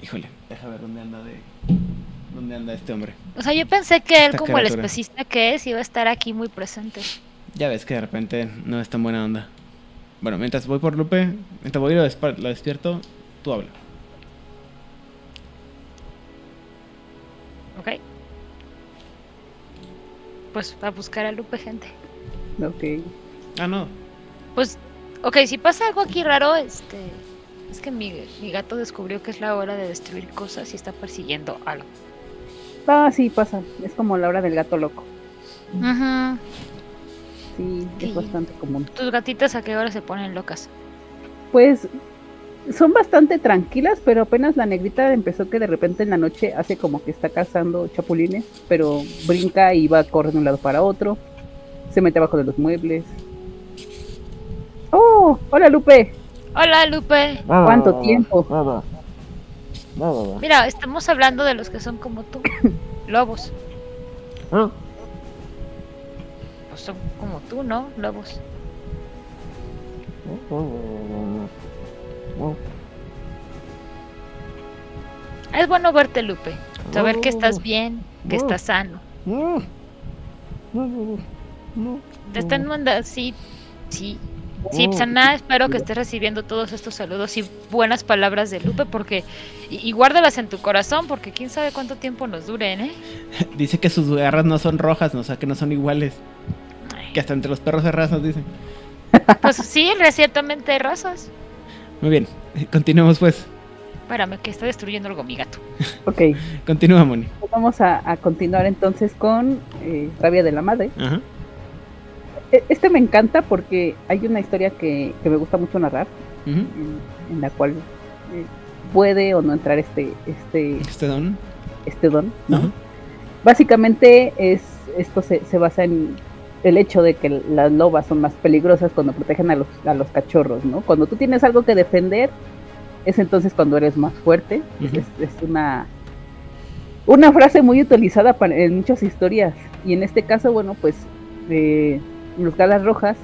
Híjole, deja ver dónde anda de. ¿Dónde anda este hombre? O sea, yo pensé que él, Esta como el especista que es, iba a estar aquí muy presente. Ya ves que de repente no es tan buena onda. Bueno, mientras voy por Lupe, mientras voy y lo, lo despierto, tú habla. ¿Ok? Pues a buscar a Lupe, gente. Ok. Ah, no. Pues Ok, si pasa algo aquí raro, este. Es que mi, mi gato descubrió que es la hora de destruir cosas y está persiguiendo algo. Ah, sí, pasa. Es como la hora del gato loco. Ajá. Sí, Sí. es bastante común. ¿Tus gatitas a qué hora se ponen locas? Pues son bastante tranquilas, pero apenas la negrita empezó que de repente en la noche hace como que está cazando chapulines, pero brinca y va corre de un lado para otro, se mete abajo de los muebles. ¡Oh! ¡Hola Lupe! Hola, Lupe. ¿Cuánto tiempo? Nada. Nada. Mira, estamos hablando de los que son como tú. [COUGHS] Lobos. Ah, Pues son como tú, ¿no? Lobos. Es bueno verte, Lupe. Saber que estás bien, que estás sano. Te están mandando, sí, sí. Sí, pues, espero que estés recibiendo todos estos saludos y buenas palabras de Lupe porque y, y guárdalas en tu corazón porque quién sabe cuánto tiempo nos duren, ¿eh? [LAUGHS] Dice que sus garras no son rojas, no, o sea, que no son iguales. Ay, Que hasta entre los perros de razas, dicen. [LAUGHS] Pues sí, recientemente hay razas. Muy bien, continuemos pues. Espérame, que está destruyendo algo mi gato. [LAUGHS] Ok, Continúa, Moni. pues vamos a, a continuar entonces con eh, Rabia de la Madre. Ajá. E- Este me encanta porque hay una historia que, que me gusta mucho narrar, en, en la cual eh, puede o no entrar este, este, Este don. este don. Básicamente es esto se, se basa en el hecho de que las lobas son más peligrosas cuando protegen a los, a los cachorros, ¿no? Cuando tú tienes algo que defender, es entonces cuando eres más fuerte. Es, es una, una frase muy utilizada para- en muchas historias. Y en este caso, bueno, pues eh, los galas rojas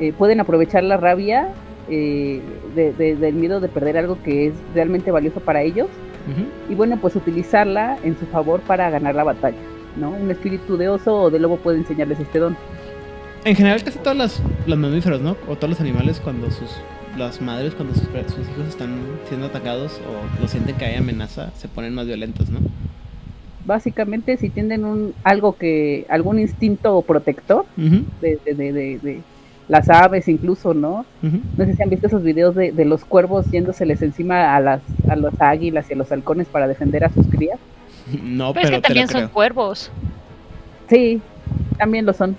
eh, pueden aprovechar la rabia eh, de- de- del miedo de perder algo que es realmente valioso para ellos y bueno, pues utilizarla en su favor para ganar la batalla, ¿no? Un espíritu de oso o de lobo puede enseñarles este don. En general, casi todos los, los mamíferos, ¿no? O todos los animales, cuando sus las madres, cuando sus, sus hijos están siendo atacados o lo sienten que hay amenaza, se ponen más violentos, ¿no? Básicamente, si tienen un algo que algún instinto protector de, de- de- de- de las aves incluso, ¿no? No sé si han visto esos videos de, de los cuervos yéndoseles encima a las a los águilas y a los halcones para defender a sus crías. [LAUGHS] No, Pero es pero que te lo también creo. son cuervos. Sí, también lo son.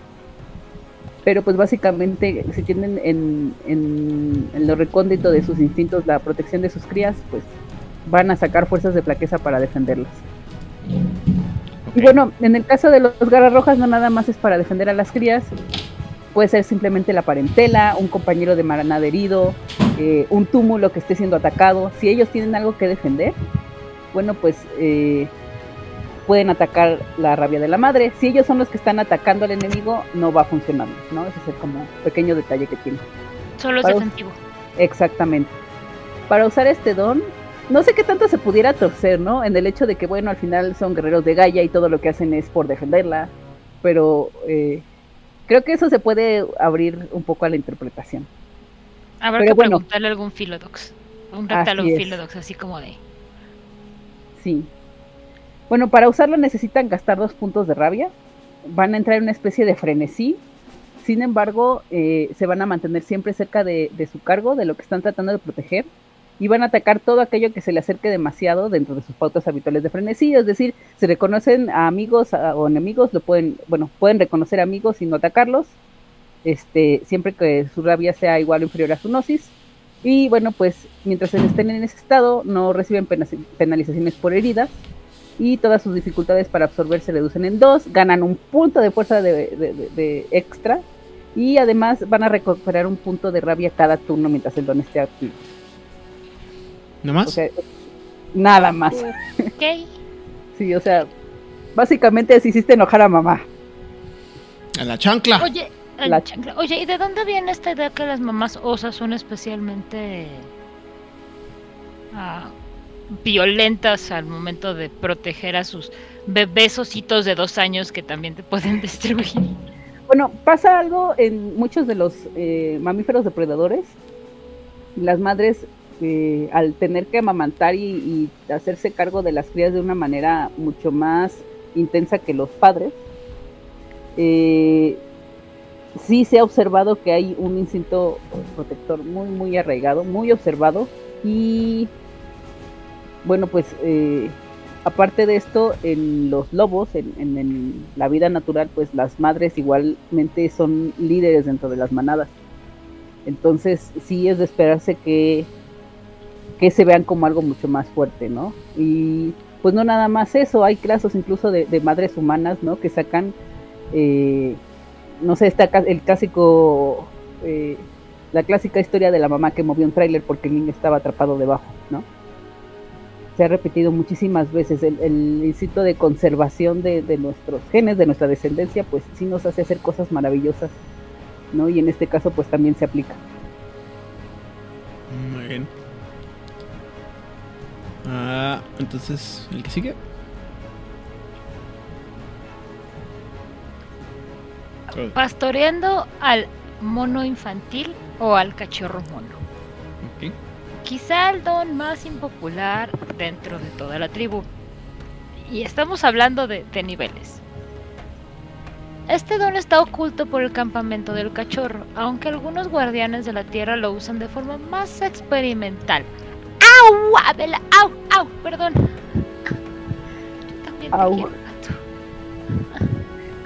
Pero pues básicamente si tienen en, en, en lo recóndito de sus instintos la protección de sus crías, pues van a sacar fuerzas de flaqueza para defenderlas. Ok. Y bueno, en el caso de los garras rojas no nada más es para defender a las crías, puede ser simplemente la parentela, un compañero de maranada herido, eh, un túmulo que esté siendo atacado. Si ellos tienen algo que defender, bueno, pues eh, pueden atacar la rabia de la madre. Si ellos son los que están atacando al enemigo, no va a funcionar, ¿no? Ese es el como pequeño detalle que tiene. Solo es defensivo. Exactamente. Para usar este don, no sé qué tanto se pudiera torcer, ¿no? En el hecho de que, bueno, al final son guerreros de Gaia y todo lo que hacen es por defenderla, pero eh, creo que eso se puede abrir un poco a la interpretación. Habrá Pero que bueno. preguntarle a algún Philodox. Un rectal. Philodox, así como de. Sí. Bueno, para usarlo necesitan gastar dos puntos de rabia. Van a entrar en una especie de frenesí. Sin embargo, eh, se van a mantener siempre cerca de, de su cargo, de lo que están tratando de proteger. Y van a atacar todo aquello que se le acerque demasiado dentro de sus pautas habituales de frenesí. Es decir, si reconocen a amigos o enemigos, lo pueden, bueno, pueden reconocer amigos y no atacarlos. Este, siempre que su rabia sea igual o inferior a su gnosis. Y bueno, pues mientras estén en ese estado, no reciben pena- penalizaciones por heridas y todas sus dificultades para absorber se reducen en dos, ganan un punto de fuerza de- de extra y además van a recuperar un punto de rabia cada turno mientras el don esté activo. ¿No más? O sea, nada más. Ok. [LAUGHS] Sí, o sea, básicamente si hiciste enojar a mamá. A la chancla. Oye, La- chancla. Oye, ¿y de dónde viene esta idea que las mamás osas son especialmente ah, violentas al momento de proteger a sus bebés ositos de dos años que también te pueden [LAUGHS] destruir? Bueno, pasa algo en muchos de los eh, mamíferos depredadores. Las madres, eh, al tener que amamantar y, hacerse cargo de las crías de una manera mucho más intensa que los padres, eh, sí se ha observado que hay un instinto protector muy, muy arraigado, muy observado. Y bueno, pues eh, aparte de esto, en los lobos, en la vida natural, pues las madres igualmente son líderes dentro de las manadas. Entonces sí es de esperarse que, que se vean como algo mucho más fuerte, ¿no? Y pues no nada más eso, hay casos incluso de, madres humanas, ¿no? Que sacan, eh, no sé, está el clásico, eh, la clásica historia de la mamá que movió un tráiler porque el niño estaba atrapado debajo, ¿no? Se ha repetido muchísimas veces el, el instinto de conservación de, de nuestros genes, de nuestra descendencia, pues sí nos hace hacer cosas maravillosas, ¿no? Y en este caso pues también se aplica. Muy bien. Ah, entonces, ¿el que sigue? Oh, Pastoreando al mono infantil o al cachorro mono. Quizá el don más impopular dentro de toda la tribu. Y estamos hablando de, de niveles. Este don está oculto por el campamento del cachorro, aunque algunos guardianes de la tierra lo usan de forma más experimental. ¡Au! Abela! ¡Au! ¡Au! Perdón. Yo también te Au. quiero, gato.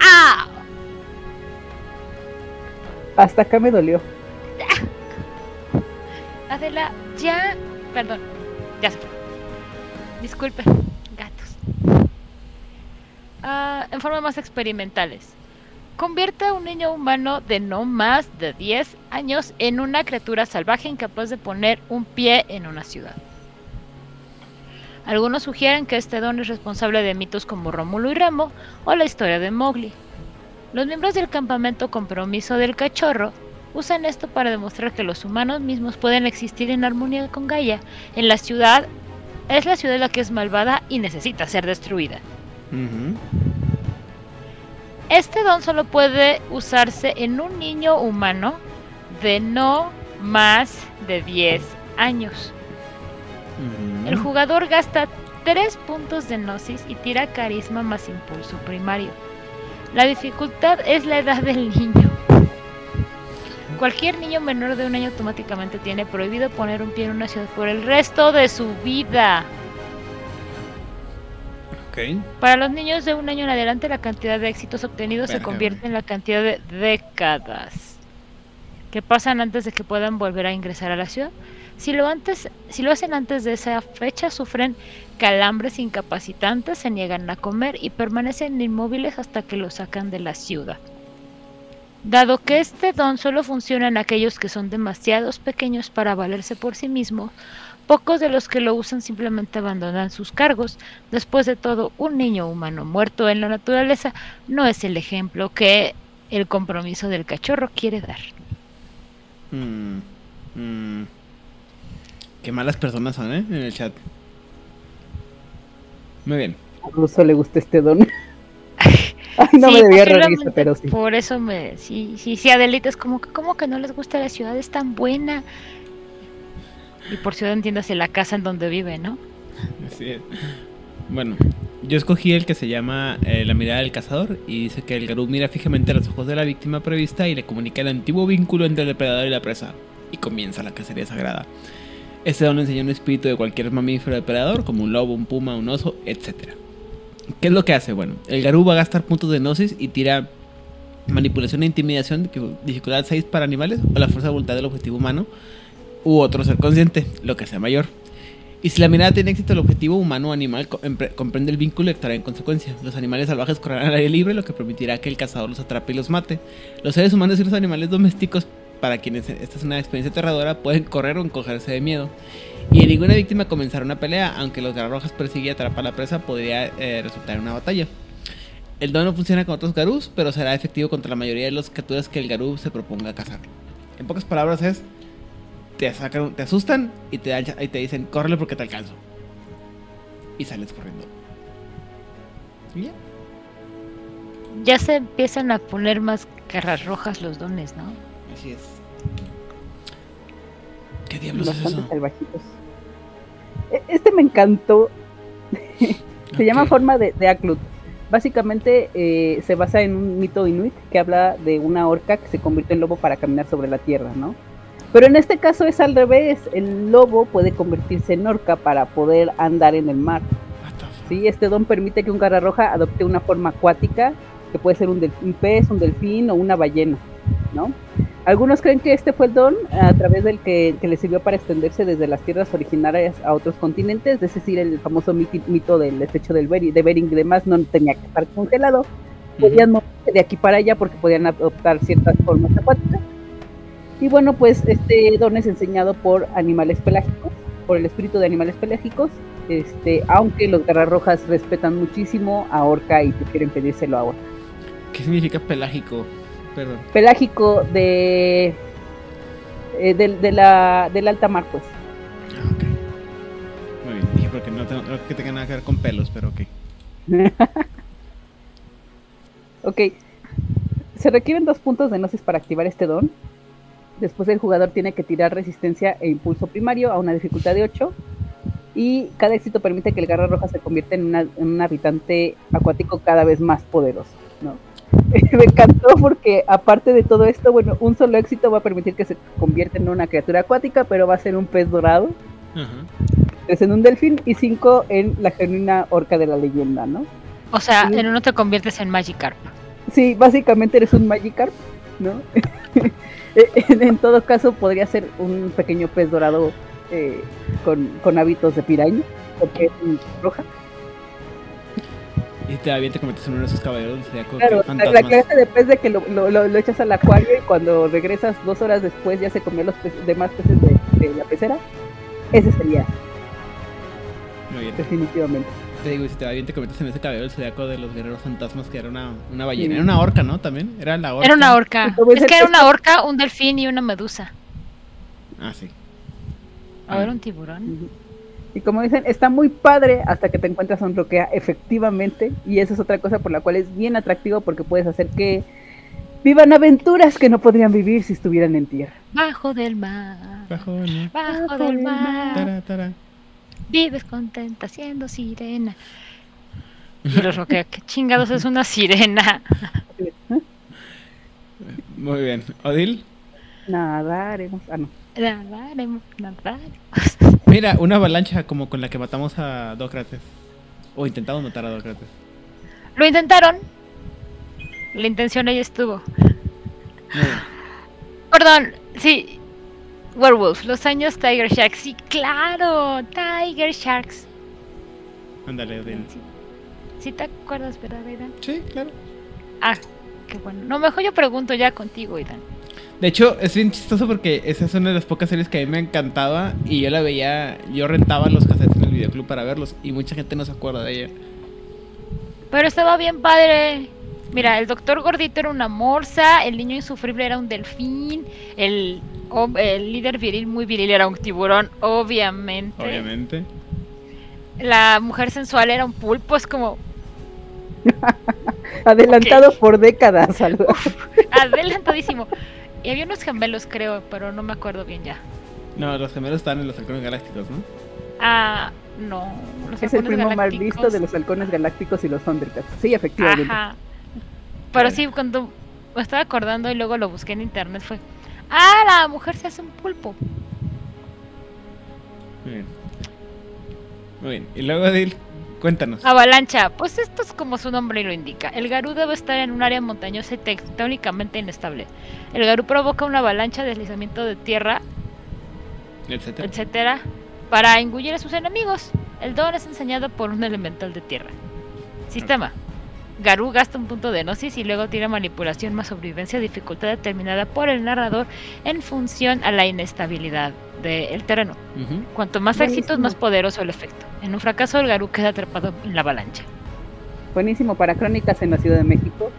¡Au! Hasta acá me dolió. [LAUGHS] Adela, ya. Perdón, ya se fue. Disculpen, gatos. Ah, en forma más experimentales. Convierte a un niño humano de no más de 10 años en una criatura salvaje incapaz de poner un pie en una ciudad. Algunos sugieren que este don es responsable de mitos como Rómulo y Remo o la historia de Mowgli. Los miembros del campamento compromiso del cachorro usan esto para demostrar que los humanos mismos pueden existir en armonía con Gaia. En la ciudad es la ciudad la que es malvada y necesita ser destruida. Este don solo puede usarse en un niño humano de no más de 10 años. El jugador gasta 3 puntos de gnosis y tira carisma más impulso primario. La dificultad es la edad del niño. Cualquier niño menor de un año automáticamente tiene prohibido poner un pie en una ciudad por el resto de su vida. Para los niños de un año en adelante, la cantidad de éxitos obtenidos se convierte en la cantidad de décadas que pasan antes de que puedan volver a ingresar a la ciudad. Si lo, antes, si lo hacen antes de esa fecha, sufren calambres incapacitantes, se niegan a comer y permanecen inmóviles hasta que lo sacan de la ciudad. Dado que este don solo funciona en aquellos que son demasiados pequeños para valerse por sí mismos, pocos de los que lo usan simplemente abandonan sus cargos. Después de todo, un niño humano muerto en la naturaleza no es el ejemplo que el compromiso del cachorro quiere dar. Mm, mm. Qué malas personas son, ¿eh? En el chat. Muy bien. A Russo le gusta este don. [LAUGHS] Ay, no Sí, me debía reír, pero sí. Por eso me. Sí, sí, sí, Adelita es como que, como que no les gusta la ciudad, es tan buena. Y por ciudad entiéndase la casa en donde vive, ¿no? Así es. Bueno, yo escogí el que se llama eh, La mirada del cazador y dice que el Garú mira fijamente a los ojos de la víctima prevista y le comunica el antiguo vínculo entre el depredador y la presa. Y comienza la cacería sagrada. Este don enseña un espíritu de cualquier mamífero depredador, como un lobo, un puma, un oso, etc. ¿Qué es lo que hace? Bueno, el Garú va a gastar puntos de gnosis y tira manipulación e intimidación, dificultad 6 para animales, o la fuerza de voluntad del objetivo humano, u otro ser consciente, lo que sea mayor. Y si la mirada tiene éxito, el objetivo humano o animal co- empre- comprende el vínculo y actuará en consecuencia. Los animales salvajes correrán al aire libre, lo que permitirá que el cazador los atrape y los mate. Los seres humanos y los animales domésticos, para quienes esta es una experiencia aterradora, pueden correr o encogerse de miedo. Y en ninguna víctima comenzará una pelea, aunque los garrojas persigue y atrapa a la presa, podría eh, resultar en una batalla. El don no funciona con otros garús, pero será efectivo contra la mayoría de las criaturas que el garú se proponga cazar. En pocas palabras es, te, sacan, te asustan y te, dan- y te dicen, córrele porque te alcanzo. Y sales corriendo. Y ya. Ya se empiezan a poner más garras rojas los dones, ¿no? Así es. ¿Qué diablos es Bastante eso? salvajitos. E- Este me encantó. [LAUGHS] Se llama Ok. Forma de, de Aclut. Básicamente eh, se basa en un mito inuit que habla de una orca que se convierte en lobo para caminar sobre la tierra, ¿no? Pero en este caso es al revés, el lobo puede convertirse en orca para poder andar en el mar. ¿sí? Este don permite que un garra roja adopte una forma acuática, que puede ser un, pez, un delfín o una ballena, ¿no? Algunos creen que este fue el don a través del que, que le sirvió para extenderse desde las tierras originarias a otros continentes, es decir, el famoso mito del estrecho del Bering, de Bering y demás, no tenía que estar congelado, podían moverse de aquí para allá porque podían adoptar ciertas formas acuáticas. Y bueno, pues este don es enseñado por animales pelágicos, por el espíritu de animales pelágicos, este, aunque los garras rojas respetan muchísimo a Orca y prefieren pedírselo a Orca. ¿Qué significa pelágico? Perdón. Pelágico de, eh, del- de, la, del alta mar, pues. Ah, ok. Muy bien. Dije porque no, tengo- no que tenga nada que ver con pelos, pero ok. [LAUGHS] Ok. Se requieren dos puntos de gnosis para activar este don. Después el jugador tiene que tirar resistencia e impulso primario a una dificultad de 8. Y cada éxito permite que el garra roja se convierta en, una- en un habitante acuático cada vez más poderoso. ¿no? [LAUGHS] Me encantó porque aparte de todo esto, bueno, un solo éxito va a permitir que se convierta en una criatura acuática, pero va a ser un pez dorado, Ajá. tres en un delfín y cinco en la genuina orca de la leyenda, ¿no? O sea, en uno te conviertes en Magikarp. Sí, básicamente eres un Magikarp, ¿no? [LAUGHS] [LAUGHS] en, en todo caso, podría ser un pequeño pez dorado eh, con, con hábitos de piraña, porque es roja. Y te bien, te conviertes en uno de esos caballeros Claro, la, la clase de pez de que lo, lo- lo- lo echas al acuario y cuando regresas dos horas después ya se comió los pe- demás peces de, de la pecera. Ese sería, Muy bien. definitivamente. Te digo, y si te va bien, te conviertes en ese caballero del zodiaco de los guerreros fantasmas que era una, una ballena. Sí. Era una orca, ¿no? También. Era la orca. Era una orca. [LAUGHS] Es que era el una orca, un delfín y una medusa. Ah, sí. A ver, un tiburón. Y como dicen, está muy padre hasta que te encuentras a un roquea, efectivamente. Y eso es otra cosa por la cual es bien atractivo porque puedes hacer que vivan aventuras que no podrían vivir si estuvieran en tierra. Bajo del mar. Bajo, ¿no? Bajo del mar. Tara, tara. Vives contenta siendo sirena. [LAUGHS] Y los roquea, ¿qué chingados es una sirena? [LAUGHS] Muy bien. Odil. Nadaremos. Ah, no. Nadaremos, nadaremos. Mira, una avalancha como con la que matamos a Dócrates. O intentamos matar a Dócrates. Lo intentaron. La intención ahí estuvo. Perdón, sí. Werewolf, los años Tiger Sharks. Sí, claro. Tiger Sharks. Ándale. Sí, sí te acuerdas, ¿verdad, Aidan? Sí, claro. Ah, qué bueno. No, mejor yo pregunto ya contigo, Aidan. De hecho, es bien chistoso porque esa es una de las pocas series que a mí me encantaba y yo la veía, yo rentaba los cassettes en el videoclub para verlos y mucha gente no se acuerda de ella. Pero estaba bien padre. Mira, el doctor gordito era una morsa, el niño insufrible era un delfín, el, el líder viril muy viril era un tiburón, obviamente. Obviamente. La mujer sensual era un pulpo, es como [LAUGHS] Adelantado por décadas. algo. adelantadísimo. Y había unos gemelos, creo, pero no me acuerdo bien ya. No, los gemelos están en los halcones galácticos, ¿no? Ah, no. Los es el halcones primo mal visto de los halcones galácticos y los Thundercats. Sí, efectivamente. Ajá. Pero sí, cuando me estaba acordando y luego lo busqué en internet fue. Ah, la mujer se hace un pulpo. Muy bien. Muy bien. Y luego, Odil, cuéntanos. Avalancha, pues esto es como su nombre lo indica. El Garú debe estar en un área montañosa y tectónicamente inestable. El Garú provoca una avalancha, deslizamiento de tierra, Etcétera. etcétera, para engullir a sus enemigos. El don es enseñado por un elemental de tierra. Sistema. Garú gasta un punto de gnosis y luego tira manipulación más sobrevivencia, dificultad determinada por el narrador en función a la inestabilidad del terreno. Cuanto más Buenísimo. éxitos, más poderoso el efecto. En un fracaso, el Garú queda atrapado en la avalancha. Buenísimo para crónicas en la Ciudad de México.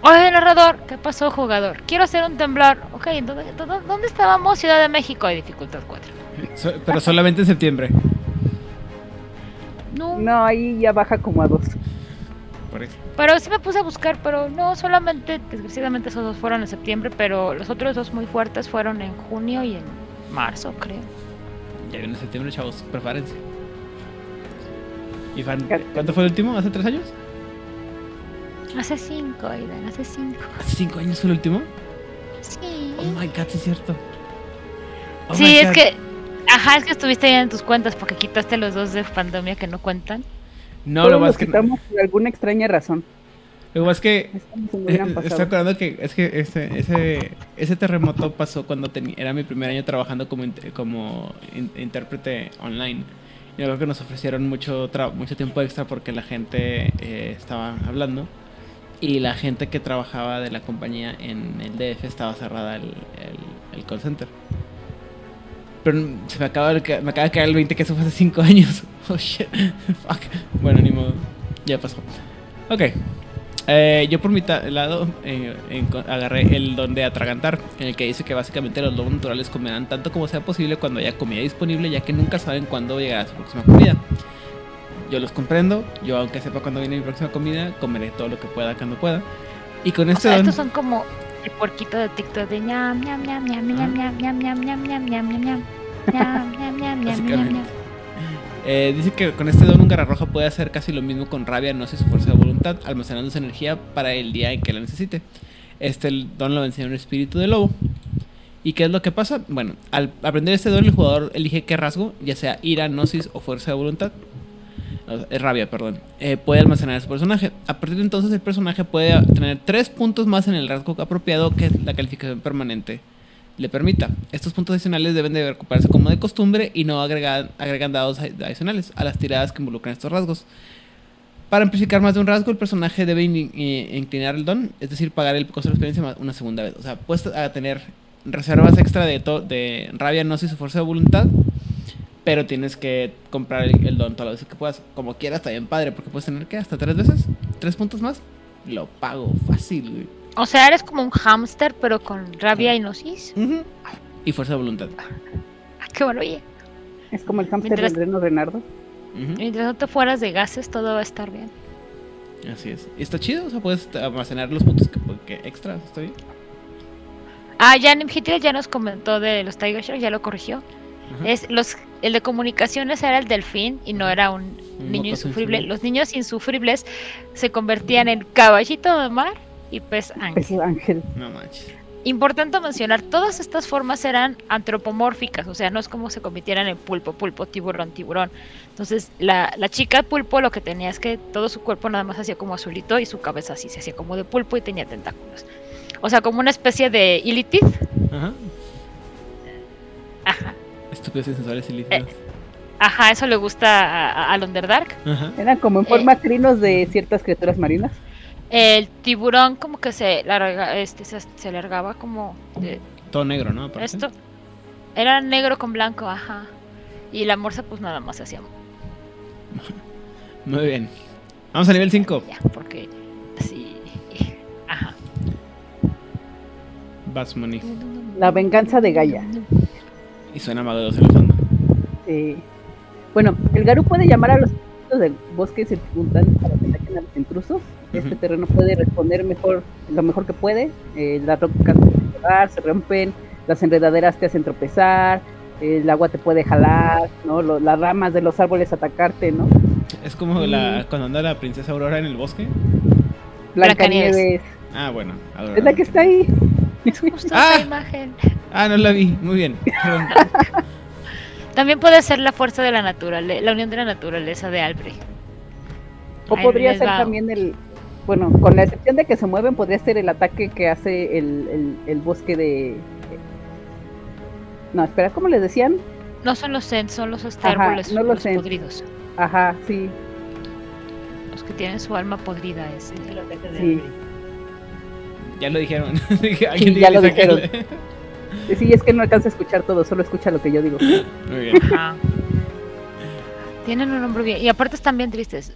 Oye, narrador, ¿qué pasó, jugador? Quiero hacer un temblor. Ok, ¿dónde, dónde- dónde estábamos? Ciudad de México, hay dificultad 4. So- pero solamente en septiembre. No, No, ahí ya baja como a dos. Por eso. pero sí me puse a buscar, pero no, solamente, desgraciadamente esos dos fueron en septiembre, pero los otros dos muy fuertes fueron en junio y en marzo, creo. Ya viene septiembre, chavos. Prepárense. ¿Y fan, cuánto fue el último? ¿Hace tres años? Hace cinco, Aidan, hace cinco. ¿Hace cinco años fue el último? Sí. Oh my god, sí es cierto. Oh sí, es God. que. Ajá, es que estuviste ahí en tus cuentas porque quitaste los dos de pandemia que no cuentan. No, Todos lo más los que. quitamos por alguna extraña razón. Lo más que. Eh, Estoy acordando que es que ese, ese, ese terremoto pasó cuando teni- era mi primer año trabajando como, como in- intérprete online. Y creo que nos ofrecieron mucho, tra- mucho tiempo extra porque la gente eh, estaba hablando. Y la gente que trabajaba de la compañía en el DF estaba cerrada el, el- el call center. Pero se me acaba, de me acaba de caer el 20 que eso fue hace 5 años. Oh shit. Fuck. Bueno, ni modo. Ya pasó. Ok. Eh, yo por mi lado eh, agarré el don de atragantar, en el que dice que básicamente los lobos naturales comerán tanto como sea posible cuando haya comida disponible, ya que nunca saben cuándo llegará su próxima comida. Yo los comprendo, yo aunque sepa cuándo viene mi próxima comida, comeré todo lo que pueda cuando pueda. Y con O este sea, don... estos son como el puerquito de TikTok de ñam, ñam, ñam, ñam, ñam, ñam, ñam, ñam, ñam, ñam, ñam, ñam, ñam, Eh, dice que con este don un garra roja puede hacer casi lo mismo con rabia, no sé fuerza de voluntad, almacenando su energía para el día en que la necesite. Este don lo enseña un espíritu de lobo. ¿Y qué es lo que pasa? Bueno, al aprender este don el jugador elige qué rasgo, ya sea ira, gnosis o fuerza de voluntad. Es rabia, perdón. eh, puede almacenar a su personaje. A partir de entonces el personaje puede tener tres puntos más en el rasgo apropiado que la calificación permanente le permita. Estos puntos adicionales deben de recuperarse como de costumbre y no agregan, agregan dados adi- adicionales a las tiradas que involucran estos rasgos. Para amplificar más de un rasgo, el personaje debe i- inclinar el don, es decir, pagar el costo de experiencia una segunda vez. O sea, puedes a tener reservas extra de, de rabia, no sé, su fuerza de voluntad, pero tienes que comprar el, el don todas las veces que puedas. Como quieras, está bien padre, porque puedes tener que hasta tres veces, tres puntos más. Lo pago fácil, güey. O sea, eres como un hámster, pero con rabia y gnosis. Y fuerza de voluntad. Ah, qué bueno, oye. Es como el hámster Mientras- del reno Renardo. Ujú. Mientras no te fueras de gases, todo va a estar bien. Así es. Y está chido, o sea, puedes almacenar los puntos que, que extras, está bien. Ah, ya Hitler ya nos comentó de los Tiger Sharks, ya lo corrigió. Es los el de comunicaciones era el delfín y no era un Un niño insufrible. Los niños insufribles se convertían en caballito de mar y pez ángel. Ese ángel. No manches. Importante mencionar, todas estas formas eran antropomórficas, o sea, no es como se convirtieran en pulpo, pulpo, tiburón, tiburón. Entonces, la, la chica pulpo lo que tenía es que todo su cuerpo nada más hacía como azulito y su cabeza así se hacía como de pulpo y tenía tentáculos. O sea, como una especie de ilitid. Ajá. Ajá. Estúpidos y sensuales lícitos. Ajá, eso le gusta a, a- al Underdark. Ajá. Eran como en Eh. forma crinos de ciertas criaturas marinas. El tiburón como que se larga, este, se, se largaba como de Todo negro, ¿no? Aparte. esto. Era negro con blanco, ajá. Y la morsa pues nada más se hacía [LAUGHS] Muy bien. Vamos a nivel 5. ya, porque sí. Ajá. Bass Money. La venganza de Gaia. Y suena mago de dos fondo. Eh, bueno, el Garú puede llamar a los del bosque circundante para que ataquen a los intrusos. Este terreno puede responder mejor, lo mejor que puede. Eh, las rocas se rompen, las enredaderas te hacen tropezar, el agua te puede jalar, ¿no? Lo- las ramas de los árboles atacarte, ¿no? Es como la, cuando anda la princesa Aurora en el bosque. Blancanieves. Ah, bueno. Aurora. Es la que está ahí. Justo [LAUGHS] Ah. esa imagen. Ah, no la vi. Muy bien. [LAUGHS] También puede ser la fuerza de la naturaleza, la unión de la naturaleza de Albrecht. O Ahí podría ser va. también el, bueno, con la excepción de que se mueven, podría ser el ataque que hace el, el, el bosque de... No, espera, ¿cómo les decían? No son los Zen, son los árboles no los los podridos. Ajá, sí, Los que tienen su alma podrida. Este. sí. Ya lo dijeron. [LAUGHS] Ya lo dijeron. Sí, es que no alcanza a escuchar todo, solo escucha lo que yo digo. [LAUGHS] Muy bien. Ajá. Tienen un nombre bien. Y aparte están bien tristes.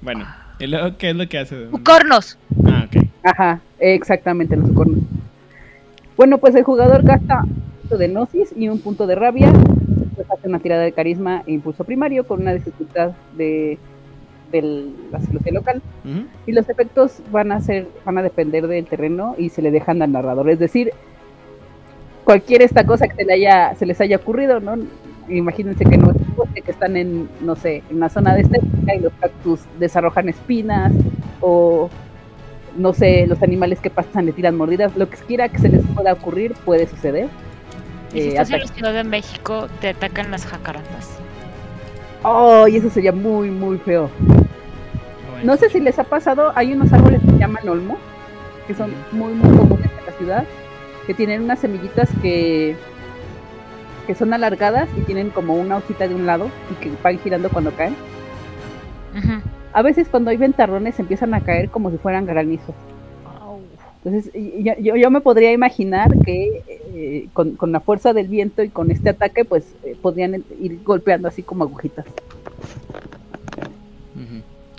Bueno. ¿Y luego qué es lo que hace? ¡Cornos! Ah, ok. Ajá, exactamente, los cornos. Bueno, pues el jugador gasta un punto de gnosis y un punto de rabia. Pues hace una tirada de carisma e impulso primario con una dificultad de, de la psicología local. Y los efectos van a ser van a depender del terreno y se le dejan al narrador es decir cualquier esta cosa que se le haya se les haya ocurrido no imagínense que no que están en, no sé, en una zona de estética y los cactus desarrojan espinas o no sé, los animales que pasan le tiran mordidas, lo que quiera que se les pueda ocurrir puede suceder. Y si Eh, estás en la Ciudad de México, te atacan las jacarandas. ¡Oh! Y eso sería muy, muy feo. No sé si les ha pasado, hay unos árboles que se llaman olmo, que son muy, muy comunes en la ciudad, que tienen unas semillitas que, que son alargadas y tienen como una hojita de un lado y que van girando cuando caen. Ujú. A veces cuando hay ventarrones empiezan a caer como si fueran granizo. Entonces yo, yo, yo me podría imaginar que eh, con, con la fuerza del viento y con este ataque pues eh, podrían ir golpeando así como agujitas.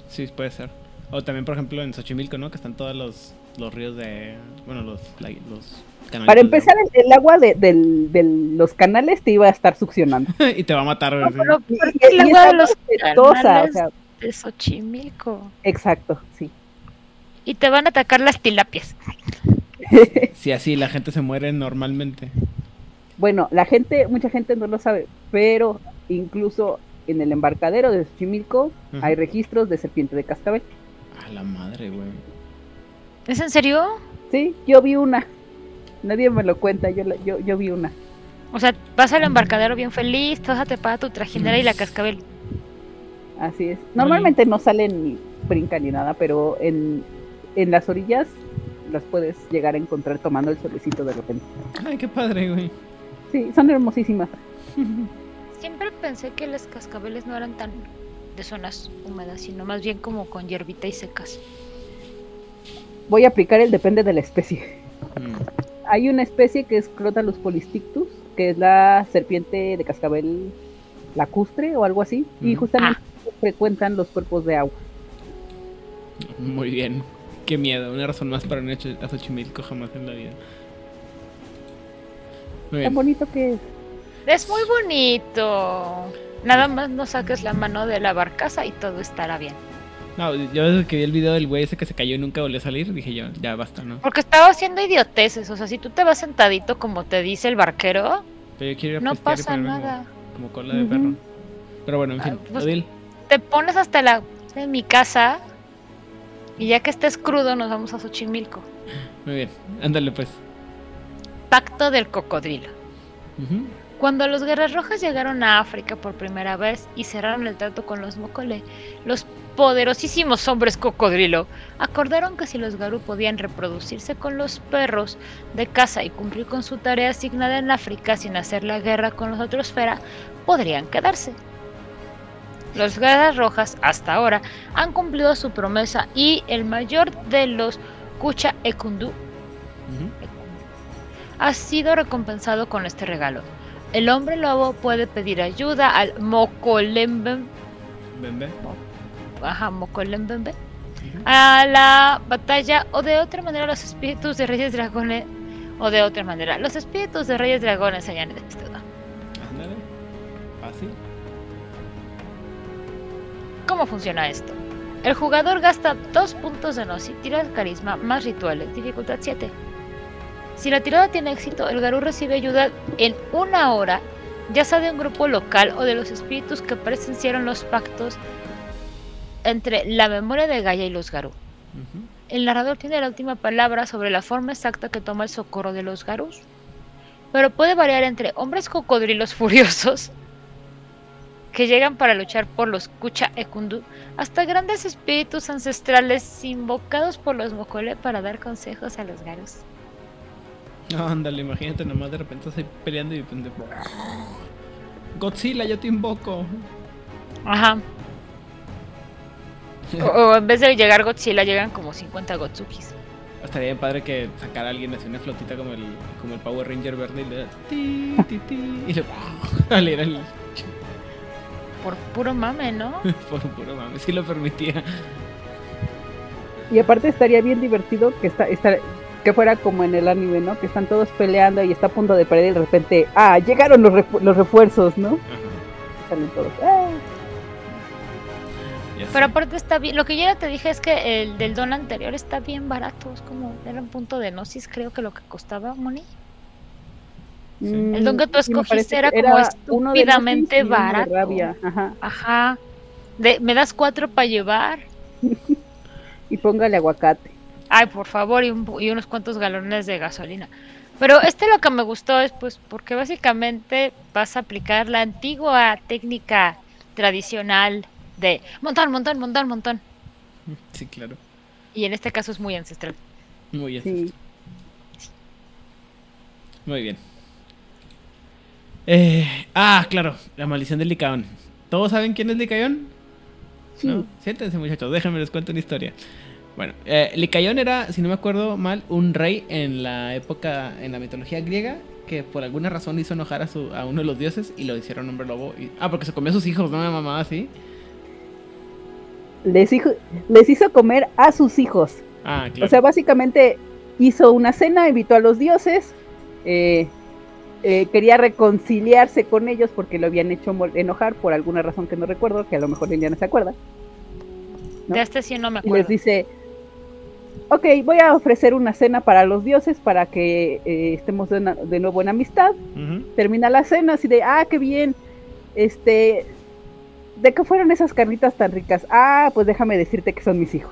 Sí, puede ser. O también, por ejemplo, en Xochimilco, ¿no? Que están todos los, los ríos de... Bueno, los, la- los Para de empezar, el, el agua de, del- de los canales te iba a estar succionando. [LAUGHS] y te va a matar. No, pero Y- ¿por y- qué y el agua de los o canales sea, de Xochimilco? exacto, sí. Y te van a atacar las tilapias. [LAUGHS] Sí, así la gente se muere normalmente. Bueno, la gente, mucha gente no lo sabe, pero incluso en el embarcadero de Xochimilco hay registros de serpiente de cascabel. A la madre, güey. ¿Es en serio? Sí, yo vi una. Nadie me lo cuenta, yo, la- yo, yo vi una. O sea, vas al embarcadero bien feliz, te vas a tepar a tu trajinera y la cascabel. Así es. Normalmente no salen ni brincan ni nada, pero en, en las orillas las puedes llegar a encontrar tomando el solecito de repente. Ay, qué padre, güey. Sí, son hermosísimas. Siempre pensé que las cascabeles no eran tan de zonas húmedas, sino más bien como con hierbita y secas. Voy a aplicar el depende de la especie. Mm. Hay una especie que es Crotalus polistictus, que es la serpiente de cascabel lacustre o algo así, y Mm. justamente frecuentan los cuerpos de agua. Muy bien. Qué miedo. Una razón más para no ir a Xochimilco jamás en la vida. Muy Tan bonito que es. Es muy bonito. Nada más no saques la mano de la barcaza y todo estará bien. No, yo desde que vi el video del güey ese que se cayó y nunca volvió a salir, dije yo, ya basta, ¿no? Porque estaba haciendo idioteces. O sea, si tú te vas sentadito como te dice el barquero, Pero yo quiero ir a no pasa como- nada. Como, cola de perro. Pero bueno, en fin. Ah, pues- Odil. Te pones hasta la en mi casa y ya que estés crudo nos vamos a Xochimilco. Muy bien. Ándale pues. Pacto del cocodrilo. Cuando los Guerras Rojas llegaron a África por primera vez y cerraron el trato con los Mokole, los poderosísimos hombres cocodrilo acordaron que si los Garú podían reproducirse con los perros de caza y cumplir con su tarea asignada en África sin hacer la guerra con los otros Fera, podrían quedarse. Los Guerras Rojas, hasta ahora, han cumplido su promesa y el mayor de los Kucha Ekundu Ujú. ha sido recompensado con este regalo. El hombre lobo puede pedir ayuda al Mokolembem, Ven, ven. ajá, Mokolembembe, a la batalla o de otra manera los espíritus de reyes dragones o de otra manera los espíritus de reyes dragones hayan estado. Ándale. Fácil. ¿Cómo funciona esto? El jugador gasta dos puntos de nos y tira carisma más rituales, dificultad 7. Si la tirada tiene éxito, el Garú recibe ayuda en una hora, ya sea de un grupo local o de los espíritus que presenciaron los pactos entre la memoria de Gaia y los Garú. El narrador tiene la última palabra sobre la forma exacta que toma el socorro de los Garús, pero puede variar entre hombres cocodrilos [LAUGHS] furiosos que llegan para luchar por los Kucha Ekundu hasta grandes espíritus ancestrales invocados por los Mokole para dar consejos a los Garus. [LAUGHS] Ándale, imagínate nomás de repente estás ahí peleando y de repente. Godzilla, yo te invoco. Ajá. [LAUGHS] O, o en vez de llegar Godzilla, llegan como 50 Gotsukis. Estaría bien padre que sacara a alguien así una flotita como el, como el Power Ranger verde y le da ti, ti, ti, y le [LAUGHS] saliera el Por puro mame, ¿no? por puro mames, si lo permitía. Y aparte estaría bien divertido que está, está- que fuera como en el anime, ¿no? Que están todos peleando y está a punto de perder y de repente, ah, llegaron los, refu- los refuerzos, ¿no? Salen todos. "Ah". Pero aparte está bien. Lo que yo ya te dije es que el del don anterior está bien barato. Es como, era un punto de gnosis, creo que lo que costaba, Moni. Mm, El don que tú escogiste era como estúpidamente de barato. Rabia, ajá. Ajá. De, ¿Me das cuatro para llevar? [LAUGHS] Y póngale aguacate. Ay, por favor, y, un pu- y unos cuantos galones de gasolina. Pero este lo que me gustó es pues porque básicamente vas a aplicar la antigua técnica tradicional de montón, montón, montón, montón. Sí, claro. Y en este caso es muy ancestral. Muy bien. Sí. Muy bien. Eh, ah, claro, la maldición del Licaón. ¿Todos saben quién es Licaón? Sí. ¿No? Siéntense, muchachos, déjenme les cuento una historia. Bueno, eh, Licayón era, si no me acuerdo mal, un rey en la época, en la mitología griega, que por alguna razón hizo enojar a, su, a uno de los dioses y lo hicieron hombre lobo. y- ah, porque se comió a sus hijos, ¿no? Una mamá así. Les, hijo- les hizo comer a sus hijos. Ah, claro. O sea, básicamente hizo una cena, invitó a los dioses, eh, eh, quería reconciliarse con ellos porque lo habían hecho enojar por alguna razón que no recuerdo, que a lo mejor Eliana se acuerda. ¿no? De este sí no me Y les acuerdo. dice, ok, voy a ofrecer una cena para los dioses para que eh, estemos de, nuevo en amistad. Termina la cena así de, ah, qué bien, este, ¿de qué fueron esas carnitas tan ricas? Ah, pues déjame decirte que son mis hijos.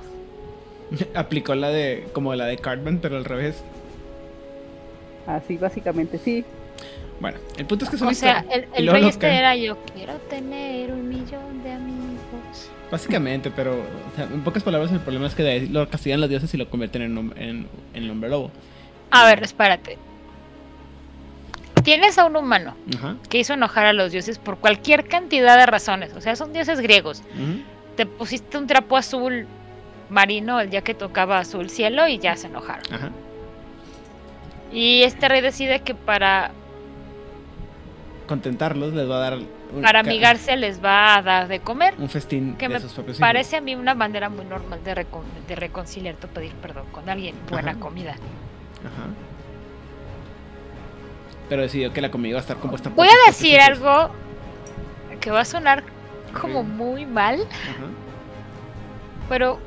[LAUGHS] Aplicó la de, como la de Cartman, pero al revés. Así, básicamente, sí. Bueno, el punto es que una O sea, el, rey este era yo quiero tener un millón de amigos. Básicamente, pero o sea, en pocas palabras el problema es que de ahí lo castigan los dioses y lo convierten en, hom- en, en el hombre lobo. A ver, espérate. Tienes a un humano Ajá. que hizo enojar a los dioses por cualquier cantidad de razones. O sea, son dioses griegos. Te pusiste un trapo azul marino el día que tocaba azul cielo y ya se enojaron. Ajá. Y este rey decide que para, Contentarlos les va a dar para amigarse les va a dar de comer. un festín Que de me sus propios hijos. Parece a mí una manera muy normal de, recon- de reconciliarte o pedir perdón con alguien. Buena Ajá. comida. Ajá. Pero decidió que la comida iba a estar compuesta por Voy a decir algo que va a sonar como muy mal, Ajá. pero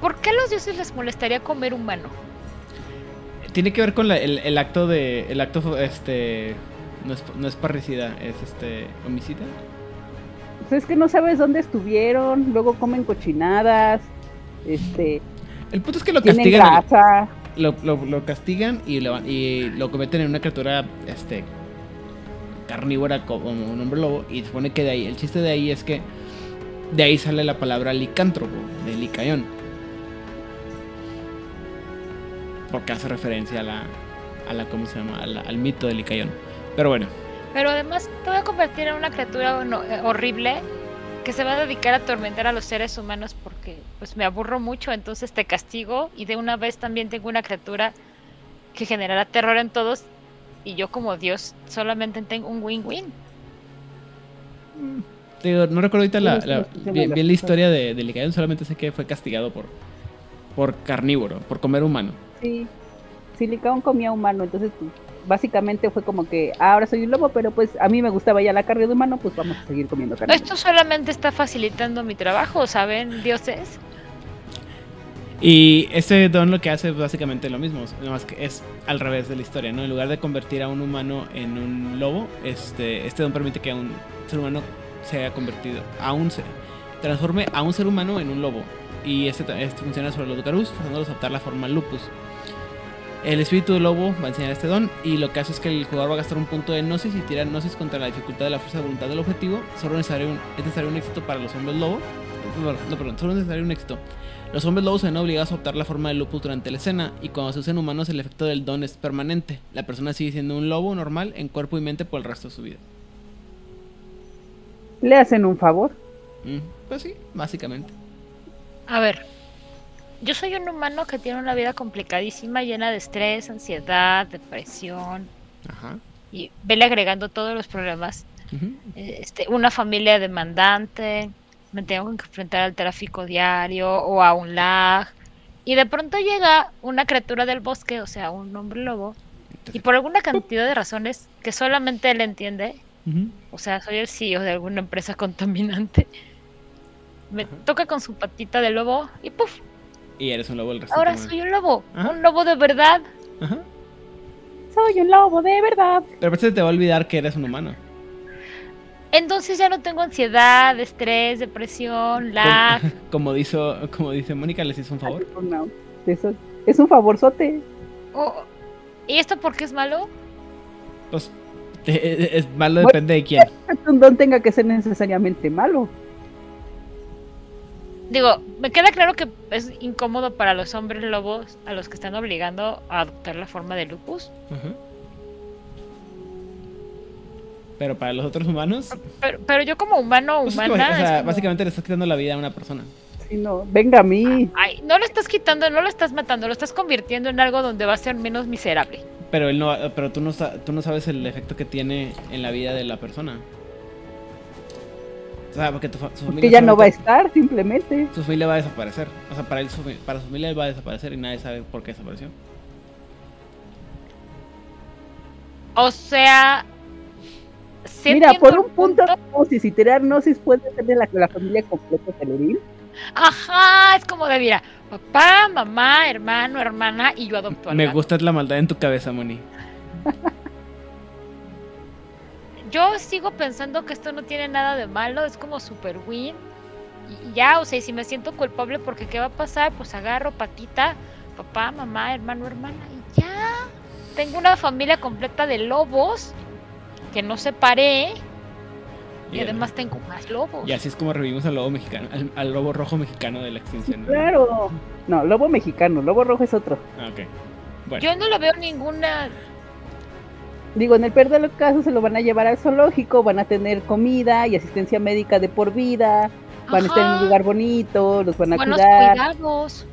¿por qué a los dioses les molestaría comer humano? Tiene que ver con la- el, el acto de. El acto, este. No es, no es parricida, es este. Homicida. Pues es que no sabes dónde estuvieron, luego comen cochinadas, este, El punto es que lo castigan. lo, lo- lo castigan y lo, y lo convierten en una criatura este carnívora como un hombre lobo y supone que de ahí el chiste de ahí es que de ahí sale la palabra licántropo de licayón porque hace referencia a la a la cómo se llama la- al mito de licayón pero bueno. Pero además te voy a convertir en una criatura eh, horrible que se va a dedicar a atormentar a los seres humanos porque pues me aburro mucho, entonces te castigo y de una vez también tengo una criatura que generará terror en todos y yo como Dios solamente tengo un win-win. te digo, no recuerdo ahorita la, Sí, la- sí, sí, sí, bien, la- historia de, de licayón solamente sé que fue castigado por por carnívoro por comer humano. Sí, Silicón comía humano, entonces pues, básicamente fue como que "Ah, ahora soy un lobo, pero pues a mí me gustaba ya la carne de humano, pues vamos a seguir comiendo carne. Esto solamente está facilitando mi trabajo, ¿saben, dioses? Y este don lo que hace es básicamente lo mismo, nada más que es al revés de la historia, ¿no? En lugar de convertir a un humano en un lobo, este, este don permite que un ser humano sea convertido a un ser, transforme a un ser humano en un lobo. Y este, este funciona sobre los Ducarus, forzándolos a adoptar la forma lupus. El espíritu del lobo va a enseñar este don y lo que hace es que el jugador va a gastar un punto de gnosis y tirar gnosis contra la dificultad de la fuerza de voluntad del objetivo. Solo necesario un- es necesario un éxito para los hombres lobo. No, perdón, solo es necesario un éxito. Los hombres lobos se ven obligados a adoptar la forma del lupus durante la escena y cuando se usan humanos el efecto del don es permanente. La persona sigue siendo un lobo normal en cuerpo y mente por el resto de su vida. Le hacen un favor. Mm, Pues sí, básicamente. A ver, yo soy un humano que tiene una vida complicadísima, llena de estrés, ansiedad, depresión, Ajá. y vele agregando todos los problemas. Eh, Este, una familia demandante, me tengo que enfrentar al tráfico diario o a un lag. Y de pronto llega una criatura del bosque, o sea, un hombre lobo, y por alguna cantidad de razones que solamente él entiende, o sea, soy el CEO de alguna empresa contaminante, me toca con su patita de lobo y ¡puf! Y eres un lobo el resto Ahora soy un lobo, Ajá. un lobo de verdad. Ajá. soy un lobo de verdad. De repente se te va a olvidar que eres un humano. Entonces ya no tengo ansiedad, estrés, depresión, lag. [LAUGHS] Como, dijo, como dice Mónica, les hizo un favor. No, eso es un favorzote. Oh, ¿Y esto por qué es malo? Pues [LAUGHS] te- es malo, depende de quién. Que [LAUGHS] un don tenga que ser necesariamente malo. Digo, me queda claro que es incómodo para los hombres lobos a los que están obligando a adoptar la forma de lupus. Pero para los otros humanos, Pero, pero yo como humano, pues humana, o sea, es como, básicamente le estás quitando la vida a una persona. Si no, venga a mí. ay, no lo estás quitando, no lo estás matando, lo estás convirtiendo en algo donde va a ser menos miserable. Pero él no, pero tú no, tú no sabes el efecto que tiene en la vida de la persona. O sea, porque tu, fa- su familia Que ya no va a estar, simplemente. su familia va a desaparecer. O sea, para él, su, para su familia él va a desaparecer y nadie sabe por qué desapareció. O sea, sí Mira, por un punto, gnosis y tirar gnosis puede ser de la, la familia completa Celeril. Ajá, es como de, mira, papá, mamá, hermano, hermana, y yo adopto al Me gato. gusta la maldad en tu cabeza, Moni. [LAUGHS] Yo sigo pensando que esto no tiene nada de malo, es como super win. Y ya, o sea, y si me siento culpable porque qué va a pasar, pues agarro patita, papá, mamá, hermano, hermana, y ya. Tengo una familia completa de lobos que no separé. Y Y, además tengo más lobos. y así es como revivimos al lobo mexicano, al, al lobo rojo mexicano de la extinción. Claro. No, lobo mexicano, lobo rojo es otro. Ah, ok. Bueno, Yo no lo veo ninguna. Digo, en el peor de los casos se lo van a llevar al zoológico, van a tener comida y asistencia médica de por vida, van a estar en un lugar bonito, los van a buenos cuidar. cuidados.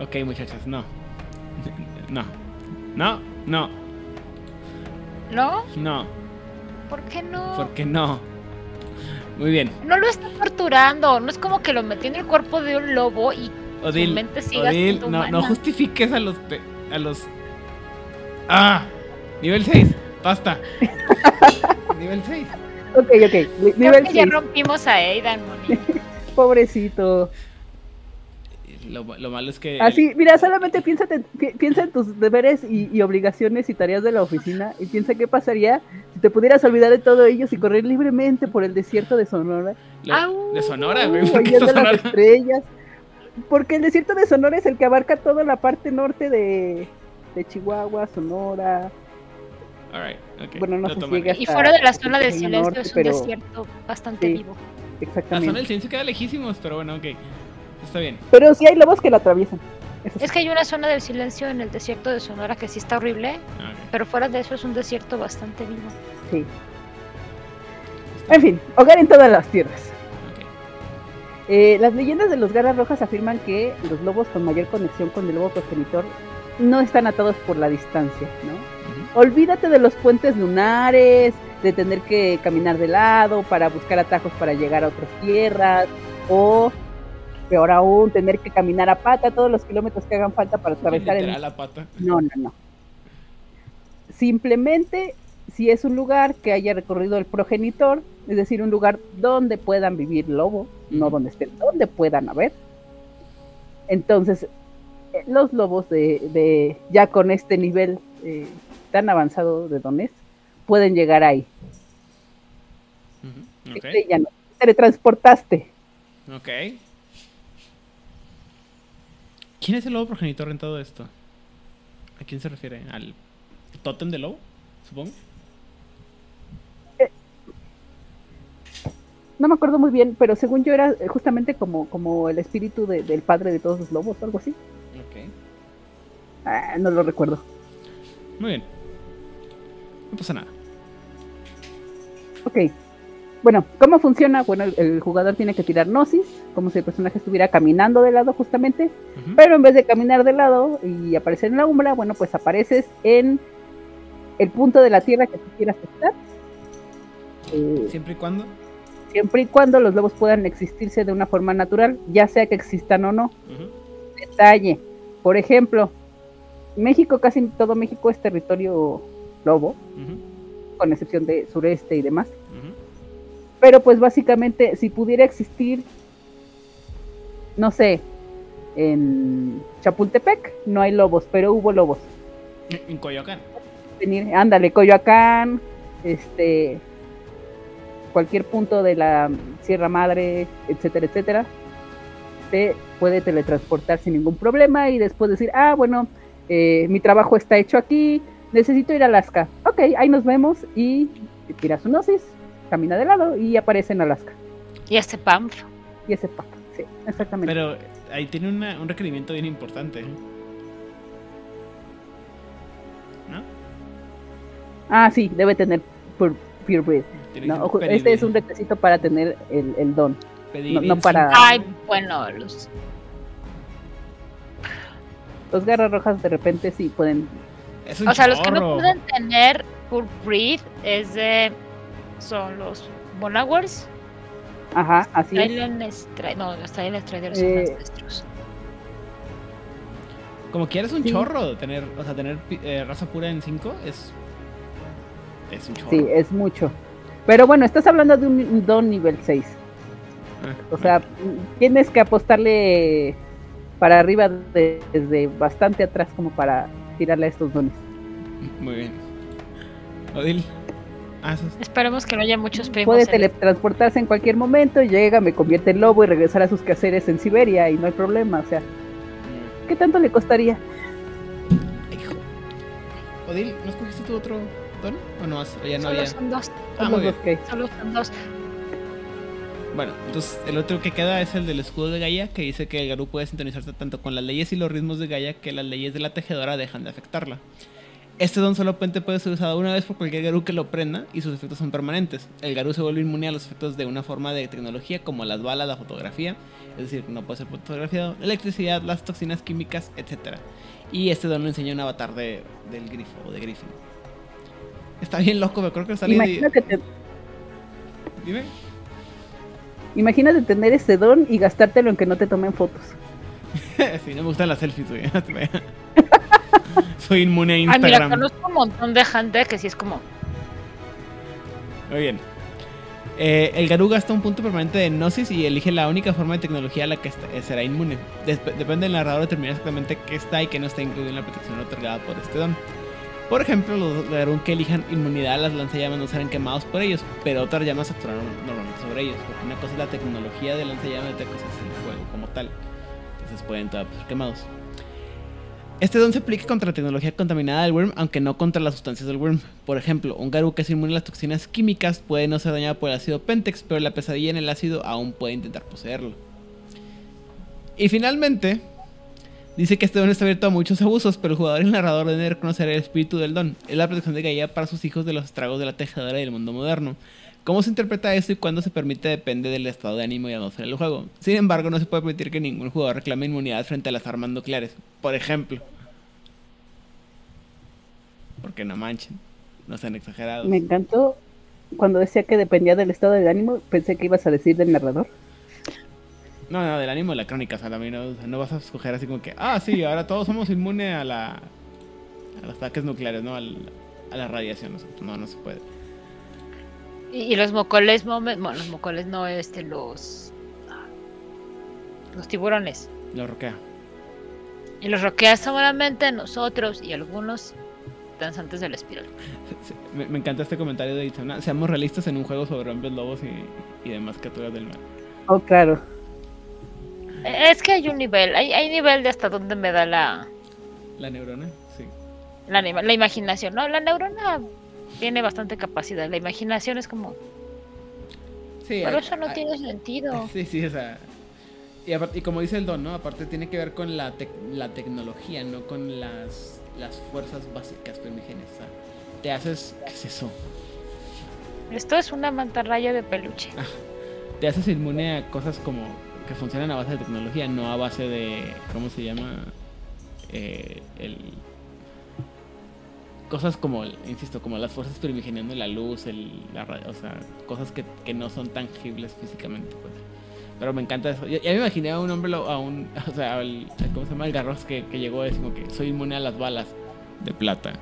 ok, muchachas, no. No. No, no, ¿No? no. ¿Por qué no? ¿Por qué no? Muy bien. No lo está torturando. No es como que lo metió en el cuerpo de un lobo y Odil, mente siga Odil, siendo no, no justifiques a los... pe- a los... ¡Ah! Nivel 6, basta. [LAUGHS] Nivel 6. Ok, ok. Creo Nivel que ya 6. rompimos a Aidan, Moni. [LAUGHS] Pobrecito. Lo, lo malo es que... Así, mira, solamente piensa, piensa en tus deberes y, y obligaciones y tareas de la oficina y piensa qué pasaría si te pudieras olvidar de todo ellos y correr libremente por el desierto de Sonora. lo- de Sonora, güey. Uh, ¿Por qué oyendo Sonora? las estrellas. Porque el desierto de Sonora es el que abarca toda la parte norte de, de Chihuahua, Sonora. Alright, ok. Bueno, no sé si llega- Y fuera de la zona del Norte, silencio es un pero- desierto bastante Sí. vivo. La Exactamente. zona del silencio queda lejísimos, pero bueno, ok. Está bien. Pero sí hay lobos que la atraviesan. Eso sí. Es que hay una zona del silencio en el desierto de Sonora que sí está horrible, Ah, ok. pero fuera de eso es un desierto bastante vivo. Sí. En fin, hogar en todas las tierras. Ok. Eh, las leyendas de los garras rojas afirman que los lobos con mayor conexión con el lobo progenitor no están atados por la distancia, ¿no? Olvídate de los puentes lunares, de tener que caminar de lado para buscar atajos para llegar a otras tierras, o peor aún, tener que caminar a pata todos los kilómetros que hagan falta para atravesar el la pata. no, no, no. Simplemente si es un lugar que haya recorrido el progenitor, es decir, un lugar donde puedan vivir lobos, no donde estén, donde puedan haber. Entonces, eh, los lobos de, de ya con este nivel eh, tan avanzado de dones pueden llegar ahí. Ujú, Ok. Este ya no. Te teletransportaste. Ok. ¿Quién es el lobo progenitor en todo esto? ¿A quién se refiere? ¿Al tótem del lobo? Supongo. No me acuerdo muy bien, pero según yo era eh, justamente como, como el espíritu de- del padre de todos los lobos o algo así. Ok. Ah, no lo recuerdo. Muy bien. No pasa nada. Ok. Bueno, ¿cómo funciona? Bueno, el, el jugador tiene que tirar gnosis, como si el personaje estuviera caminando de lado justamente, pero en vez de caminar de lado y aparecer en la umbra, bueno, pues apareces en el punto de la tierra que tú quieras estar. Eh, Siempre y cuando. siempre y cuando los lobos puedan existirse de una forma natural, ya sea que existan o no. Detalle. Por ejemplo, México, casi todo México es territorio lobo, con excepción de sureste y demás. Pero pues básicamente, si pudiera existir, no sé, en Chapultepec no hay lobos, pero hubo lobos. En Coyoacán. venir, ándale, Coyoacán, este, cualquier punto de la Sierra Madre, etcétera, etcétera, se puede teletransportar sin ningún problema y después decir, ah, bueno, eh, mi trabajo está hecho aquí, necesito ir a Alaska. Ok, ahí nos vemos y tira su gnosis, camina de lado y aparece en Alaska. Y este Pamf. Y ese pato, sí, exactamente. Pero ahí tiene una- un requerimiento bien importante. ¿eh? ¿No? Ah, sí, debe tener Pure, Pure Breed. No, este es un requisito para tener el, el don. pedir no- para-. Ay, bueno, los. Los garras rojas de repente sí pueden. Es un O sea, los que no pueden tener Pure Breed es de. Son los Monowars. Ajá, así es. No, los Silent Striders son Eh, ancestros. Como quieres un Sí. chorro tener, o sea, tener eh, raza pura en 5 es es un chorro. Sí, es mucho. Pero bueno, estás hablando de un don nivel 6. Ah, O sea, tienes que apostarle para arriba de- desde bastante atrás como para tirarle a estos dones. muy bien. Odil. Ah, eso es- Esperemos que no haya muchos primos. Puede teletransportarse en cualquier momento, llega, me convierte en lobo y regresar a sus quehaceres en Siberia y no hay problema. O sea, ¿qué tanto le costaría? Hijo. Odil, ¿no escogiste tu otro don? ¿O no ya no Solo había. son dos. Ah, Son muy bien. dos. Solo son dos. Bueno, entonces el otro que queda es el del escudo de Gaia, que dice que el Garú puede sintonizarse tanto con las leyes y los ritmos de Gaia que las leyes de la tejedora dejan de afectarla. Este don solamente puede ser usado una vez por cualquier Garú que lo prenda y sus efectos son permanentes. El Garú se vuelve inmune a los efectos de una forma de tecnología como las balas, la fotografía, es decir, no puede ser fotografiado, la electricidad, las toxinas químicas, etc. Y este don lo enseña un avatar de, del grifo o de Griffin. Está bien loco, me creo que sale de... Imagínate, te- Dime. Imagínate tener ese don y gastártelo en que no te tomen fotos. [LAUGHS] sí, no me gustan las selfies, güey. [LAUGHS] Soy inmune a Ay, mira, Instagram. conozco un montón de gente que sí es como. Muy bien. Eh, el Garú gasta un punto permanente de Gnosis y elige la única forma de tecnología a la que está- eh, será inmune. Desp- depende del narrador determinar exactamente qué está y qué no está incluido en la protección otorgada por este don. Por ejemplo, los Garú que elijan inmunidad a las lanzallamas no serán quemados por ellos, pero otras llamas actuarán normalmente sobre ellos, porque una cosa es la tecnología de lanzallamas y otra cosa es el juego como tal. Entonces pueden todavía ser quemados. Este don se aplica contra la tecnología contaminada del worm, aunque no contra las sustancias del worm. Por ejemplo, un Garú que es inmune a las toxinas químicas puede no ser dañado por el ácido Pentex, pero la pesadilla en el ácido aún puede intentar poseerlo. Y finalmente, dice que este don está abierto a muchos abusos, pero el jugador y el narrador deben reconocer el espíritu del don. Es la protección de Gaia para sus hijos de los estragos de la tejedora y del mundo moderno. Cómo se interpreta esto y cuándo se permite depende del estado de ánimo y atmósfera del juego. Sin embargo, no se puede permitir que ningún jugador reclame inmunidad frente a las armas nucleares. Por ejemplo. Porque no manchen. No sean exagerados. Me encantó cuando decía que dependía del estado de ánimo, pensé que ibas a decir del narrador. No, no, del ánimo de la crónica. O sea, también no, o sea, no vas a escoger así como que, ah, sí, ahora todos somos inmunes a la. a los ataques nucleares, ¿no? Al- a la radiación. o sea, no, no se puede. Y, y los mocoles, bueno, los mocoles no, este, los. Los tiburones. Lo roquea. Y los roquea solamente nosotros y algunos danzantes del espiral. [LAUGHS] Me encanta este comentario de Itzana. Seamos realistas en un juego sobre hombres lobos y, y demás criaturas del mar. Oh, claro. Es que hay un nivel, hay, hay nivel de hasta donde me da la, La neurona, sí. la, la imaginación. No, la neurona tiene bastante capacidad. La imaginación es como, Sí, pero hay- eso no hay- tiene sentido. [LAUGHS] Sí, sí, o sea. Y, aparte- y como dice el don, ¿no? Aparte tiene que ver con la, tec- la tecnología, no con las, las fuerzas básicas primigenias. Te haces. ¿Qué es eso? Esto es una mantarraya de peluche. Te haces inmune a cosas como que funcionan a base de tecnología, no a base de. ¿Cómo se llama? Eh, el. Cosas como, insisto, como las fuerzas primigenias de la luz, el, la ra- o sea, cosas que, que no son tangibles físicamente, pues. Pero me encanta eso. Ya, ya me imaginé a un hombre, lo- a un, [LAUGHS] o sea, al- ¿cómo se llama? El garros que, que llegó a decir como que soy inmune a las balas de plata.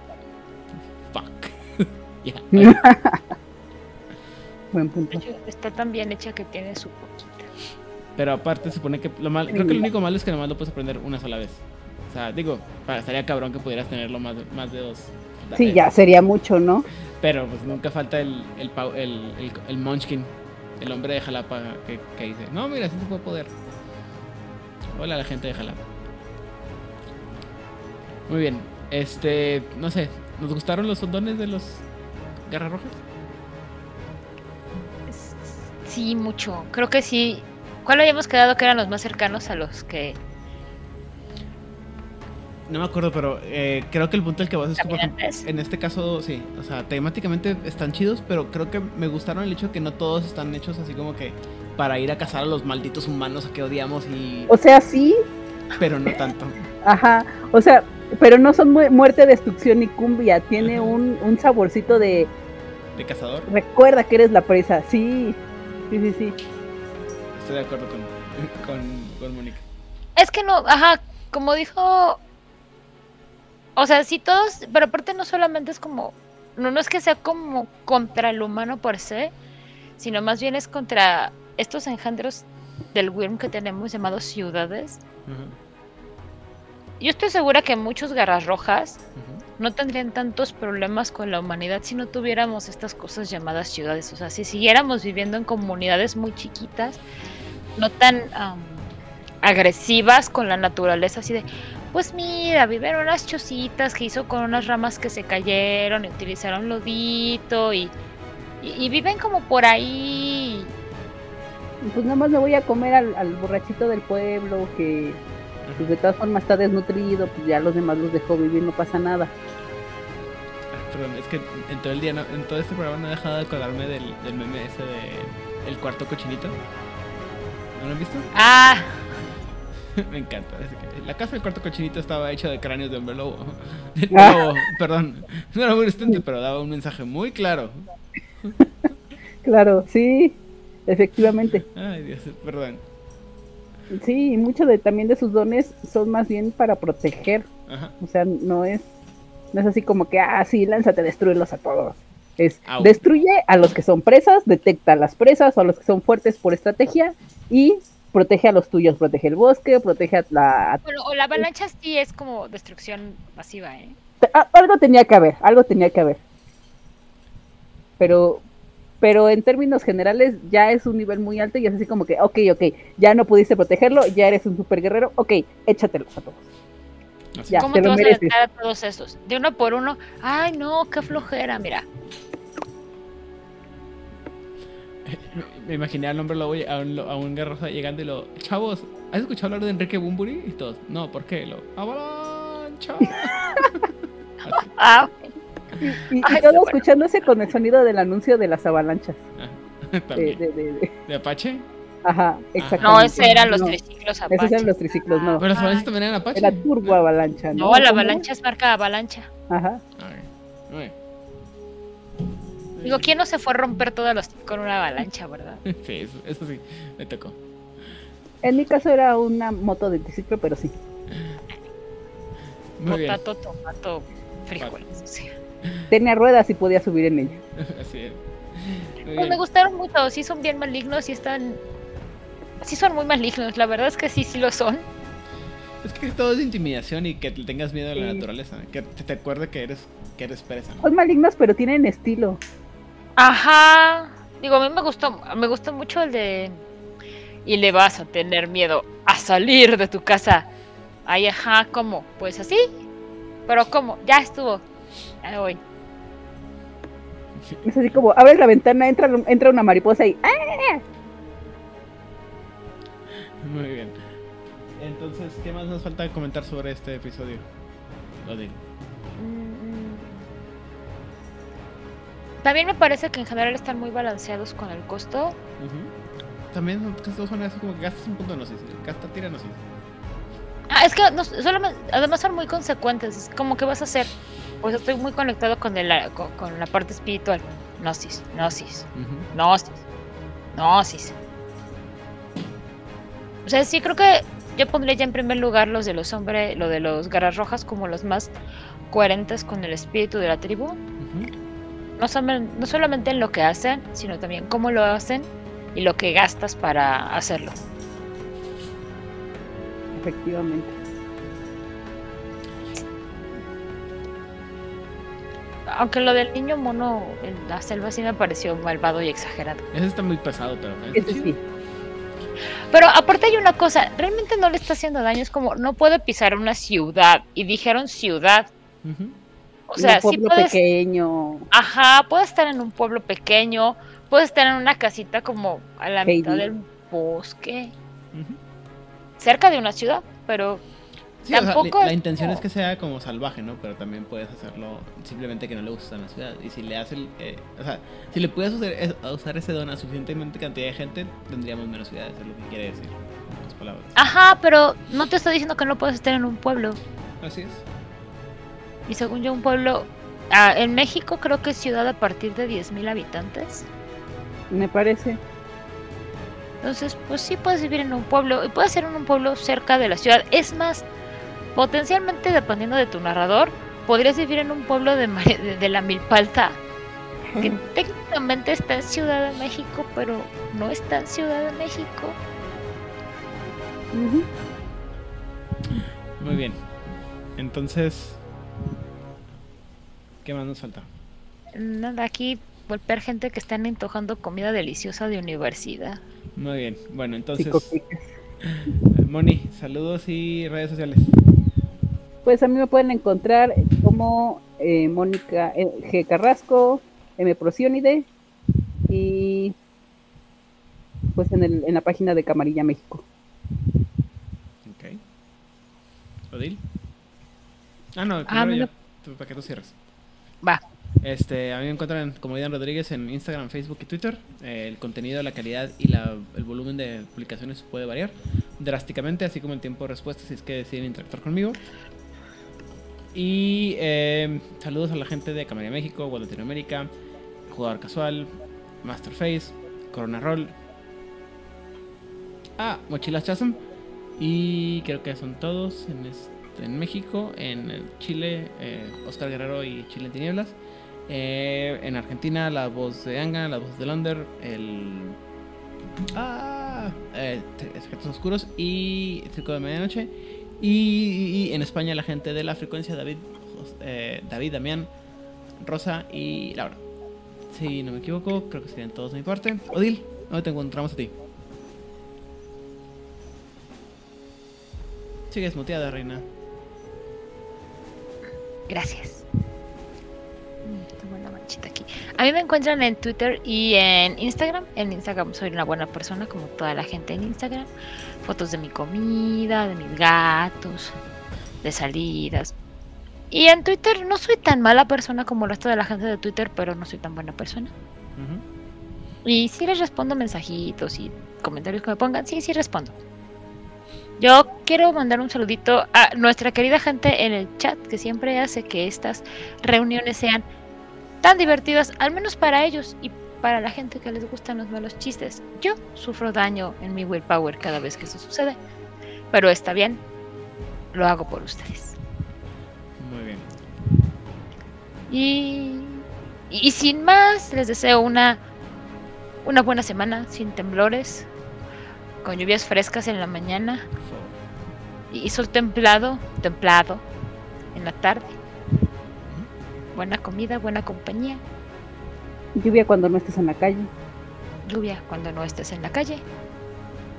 Fuck. [LAUGHS] Ya. [LAUGHS] Buen punto. Está tan bien hecha que tiene su. Pero aparte se supone que lo mal, creo que lo único malo es que nomás lo puedes aprender una sola vez. O sea, digo, para, estaría cabrón que pudieras tenerlo más, de- más de dos. Sí, ya sería mucho, ¿no? Pero pues nunca falta el, el, pau- el, el, el Munchkin, el hombre de Jalapa que, que dice, no, mira, sí se puede poder. Hola la gente de Jalapa. Muy bien, este, no sé, ¿nos gustaron los sondones de los garras rojas? Sí, mucho. Creo que sí. ¿Cuál habíamos quedado que eran los más cercanos a los que No me acuerdo, pero eh, creo que el punto del que vas es que, por ejemplo, caminantes? en este caso, sí, o sea, temáticamente están chidos, pero creo que me gustaron el hecho de que no todos están hechos así como que para ir a cazar a los malditos humanos a que odiamos y... O sea, sí, Pero no tanto. ajá. O sea, pero no son mu- muerte, destrucción y cumbia. Tiene un, un saborcito de De cazador, recuerda que eres la presa. Sí, sí, sí, sí. Estoy de acuerdo con, [LAUGHS] con, con Mónica. Es que no, ajá, como dijo. O sea, sí todos, pero aparte no solamente es como. No, no es que sea como contra el humano por se, sino más bien es contra estos engendros del Wyrm que tenemos llamados ciudades. Ajá, Yo estoy segura que muchos garras rojas no tendrían tantos problemas con la humanidad si no tuviéramos estas cosas llamadas ciudades. O sea, si siguiéramos viviendo en comunidades muy chiquitas, no tan am, agresivas con la naturaleza, así de, pues mira, viven unas chocitas que hizo con unas ramas que se cayeron y utilizaron lodito y, y, y viven como por ahí. Y Pues nada más me voy a comer al, al borrachito del pueblo que pues, de todas formas está desnutrido, pues ya los demás los dejó vivir, no pasa nada. Ah, Perdón, es que en todo el día, no- en todo este programa no he dejado de acordarme del, del meme ese de El cuarto cochinito. ¿No lo han visto? Ah, [LAUGHS] Me encanta. la casa del cuarto cochinito estaba hecha de cráneos de hombre lobo. [LAUGHS] De Ah. lobo, perdón. No era muy distante, pero daba un mensaje muy claro. [LAUGHS] Claro, sí, efectivamente. Ay, Dios, perdón. Sí, y mucho de también de sus dones son más bien para proteger. Ajá. O sea, no es, no es así como que, ah, sí, lánzate, destruirlos a todos. Es, Au. destruye a los que son presas, detecta a las presas o a los que son fuertes por estrategia y protege a los tuyos, protege el bosque, protege a la... a- bueno, o la avalancha sí es como destrucción masiva, ¿eh? algo tenía que haber, algo tenía que haber. Pero, pero en términos generales ya es un nivel muy alto y es así como que, ok, ok, ya no pudiste protegerlo, ya eres un super guerrero, ok, échatelos a todos. Ya, ¿Cómo te vas a aventar a todos esos? De uno por uno. Ay, no, qué flojera, mira. [LAUGHS] Me- imaginé al hombre lobo a un, lo- a un garroja llegando y lo. Chavos, ¿has escuchado hablar de Enrique Bumburi? Y todos, no, ¿por qué? Lo. ¡Avalancha! [LAUGHS] Ah, Y, y Ay, todo qué bueno. escuchándose con el sonido del anuncio de las avalanchas. [LAUGHS] De, También. de- de- de- ¿De Apache? Ajá, exactamente. no, ese eran los No, triciclos Esos Apache. eran los triciclos, no. Pero las avalanchas también eran Apache. Era turbo avalancha, ¿no? No, la avalancha es marca avalancha. Ajá. Ay, ay. Digo, ¿quién no se fue a romper todos los con una avalancha, verdad? [LAUGHS] Sí, eso, eso sí, me tocó. En mi caso era una moto de triciclo, pero sí. Muy bien. Potato, tomato, frijoles. o sea. Tenía ruedas y podía subir en ella. [LAUGHS] Así es. Pues me gustaron mucho, sí son bien malignos y están... Sí son muy malignos, la verdad es que sí, sí lo son. Es que todo es de intimidación y que te tengas miedo a la Sí. naturaleza. Que te, te acuerde que eres, que eres presa. ¿no? Son malignos, pero tienen estilo. Ajá. Digo, a mí me gustó, me gustó mucho el de... Y le vas a tener miedo a salir de tu casa. Ay, ajá, ¿cómo? Pues así. Pero ¿cómo? Ya estuvo. Ahí voy. Es así como, abres la ventana, entra, entra una mariposa y ¡ah! Muy bien. Entonces, ¿qué más nos falta comentar sobre este episodio? Odin. Mm. También me parece que en general están muy balanceados con el costo. También todos son así como que gastas un punto de gnosis. Gasta, tira gnosis. Ah, es que no, solamente, además son muy consecuentes. Es como que vas a hacer. Pues estoy muy conectado con, el, con, con la parte espiritual. Gnosis, gnosis, gnosis, gnosis. O sea, sí creo que yo pondría ya en primer lugar los de los hombres, lo de los garras rojas como los más coherentes con el espíritu de la tribu. No, no solamente en lo que hacen, sino también cómo lo hacen y lo que gastas para hacerlo. Efectivamente. Aunque lo del niño mono en la selva sí me pareció malvado y exagerado. Ese está muy pesado, pero chido. sí. Pero aparte hay una cosa, realmente no le está haciendo daño, es como no puede pisar una ciudad y dijeron ciudad. O sea, un sí pueblo puedes, pequeño. ajá, puedes estar en un pueblo pequeño, puedes estar en una casita como a la Heidi. mitad del bosque, cerca de una ciudad, pero Sí, o sea, Tampoco la, intención es que sea como salvaje, ¿no? Pero también puedes hacerlo simplemente que no le gusta en la ciudad. Y si le hace el, eh, o sea, si le puedes usar, es- a usar ese don a suficientemente cantidad de gente, tendríamos menos ciudades, es lo que quiere decir. Palabras. ajá, pero no te estoy diciendo que no puedes estar en un pueblo. Así es. Y según yo un pueblo ah, en México creo que es ciudad a partir de 10.000 habitantes. Me parece. Entonces, pues sí puedes vivir en un pueblo y puedes ser en un pueblo cerca de la ciudad. Es más, potencialmente dependiendo de tu narrador, podrías vivir en un pueblo de, de, de la Milpalta, que técnicamente está en Ciudad de México, pero no está en Ciudad de México. Muy bien. Entonces, ¿qué más nos falta? Nada, aquí golpear gente que están antojando comida deliciosa de universidad. Muy bien. Bueno, entonces. Moni, saludos y redes sociales. Pues a mí me pueden encontrar como eh, Mónica eh, G. Carrasco, M. Procionide y pues en, el, en la página de Camarilla México. Ok. ¿Odil? Ah, no, Ah, me yo. Para que tú cierres. Va. Este, a mí me encuentran como Ian Rodríguez en Instagram, Facebook y Twitter. Eh, el contenido, la calidad y la- el volumen de publicaciones puede variar drásticamente, así como el tiempo de respuesta si es que deciden interactuar conmigo. Y eh, saludos a la gente de Camarilla México, World Latinoamérica, Jugador Casual, Masterface, Corona Roll. Ah, Mochilas Chasm. Y creo que son todos en, este- en México, en el Chile, eh, Oscar Guerrero y Chile en Tinieblas. Eh, en Argentina, la voz de Anga, la voz de Lander, el. Ah, Secretos Oscuros y Circo de Medianoche. Y, en España, la gente de la frecuencia, David, eh, David, Damián, Rosa y Laura. Si no me equivoco, creo que serían todos de mi parte. Odil, ¿dónde te encontramos a ti? Sigues muteada, reina. Gracias. Una manchita aquí. A mí me encuentran en Twitter y en Instagram. En Instagram soy una buena persona, como toda la gente en Instagram. Fotos de mi comida, de mis gatos, de salidas. Y en Twitter no soy tan mala persona como el resto de la gente de Twitter, pero no soy tan buena persona. Y sí les respondo mensajitos y comentarios que me pongan. Sí, sí respondo. Yo quiero mandar un saludito a nuestra querida gente en el chat que siempre hace que estas reuniones sean tan divertidas, al menos para ellos y para la gente que les gustan los malos chistes. Yo sufro daño en mi willpower cada vez que eso sucede, pero está bien, lo hago por ustedes. Muy bien. Y, y sin más, les deseo una, una buena semana sin temblores, con lluvias frescas en la mañana y sol templado, templado en la tarde. Buena comida, buena compañía, Lluvia cuando no estés en la calle. lluvia cuando no estés en la calle,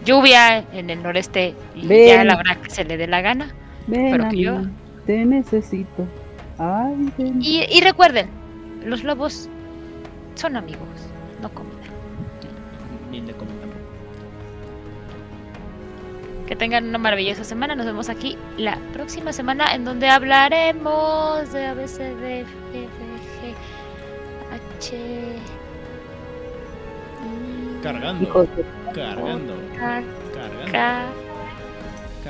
lluvia en el noreste y Ven. ya la hora que se le dé la gana. Ven Pero que llueva. te necesito. Ay, ven. Y, y recuerden, los lobos son amigos, no comida. Que tengan una maravillosa semana. Nos vemos aquí la próxima semana en donde hablaremos de A, B, C, D, F, G, H. Cargando. Hijos de, Cargando. Cargando.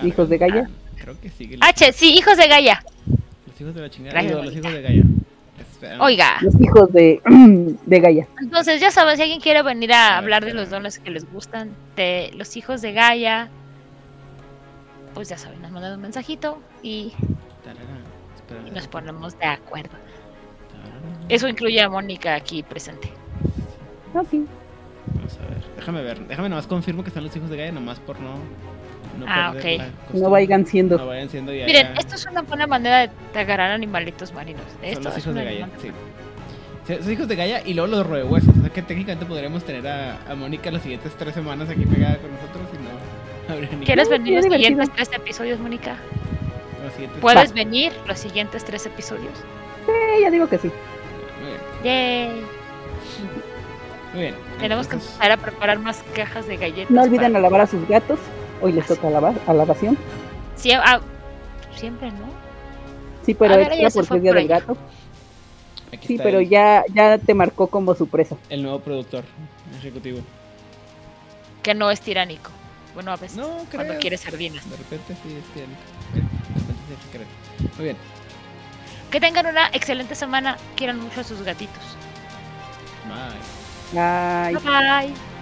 Hijos de Gaia. Creo que sigue. H, sí, hijos de Gaia. Los hijos de la chingada. Los hijos de Gaia. Oiga, Los hijos de, [CLEARS THROAT] de Gaia. entonces ya saben, si alguien quiere venir a A ver, hablar de los dones que les gustan, de los hijos de Gaia, pues ya saben, nos mandan un mensajito y y nos ponemos de acuerdo. Eso incluye a Mónica aquí presente. Ok. Vamos a ver. Déjame ver. Déjame nomás confirmo que están los hijos de Gaia, nomás por no. no Ah, ok. No vayan siendo. No vayan siendo ya. Miren, ya- esto es una buena manera de agarrar animalitos marinos. Son Esto los es hijos de Gaia, animal- sí. Sí, Son hijos de Gaia y luego los roehuesos. O sea que técnicamente podríamos tener a, a Mónica las siguientes tres semanas aquí pegada con nosotros ¿Quieres Sí, venir los siguientes tres episodios, Mónica? ¿Puedes venir los siguientes tres episodios? Sí, ya digo que sí. Muy bien, Yay. muy bien. Tenemos que empezar a preparar más cajas de galletas. No olviden para- alabar a sus gatos. Hoy les toca alaba- alabación. Sie- ah, siempre, ¿no? Sí, pero ver, extra porque es día por del gato. aquí Sí, pero el, ya, ya te marcó como su presa. el nuevo productor ejecutivo. Que no es tiránico. Bueno, a veces. No, cuando quiere sardinas. De repente sí es repente sí. Muy bien. Que tengan una excelente semana. Quieran mucho a sus gatitos. Bye. Bye bye.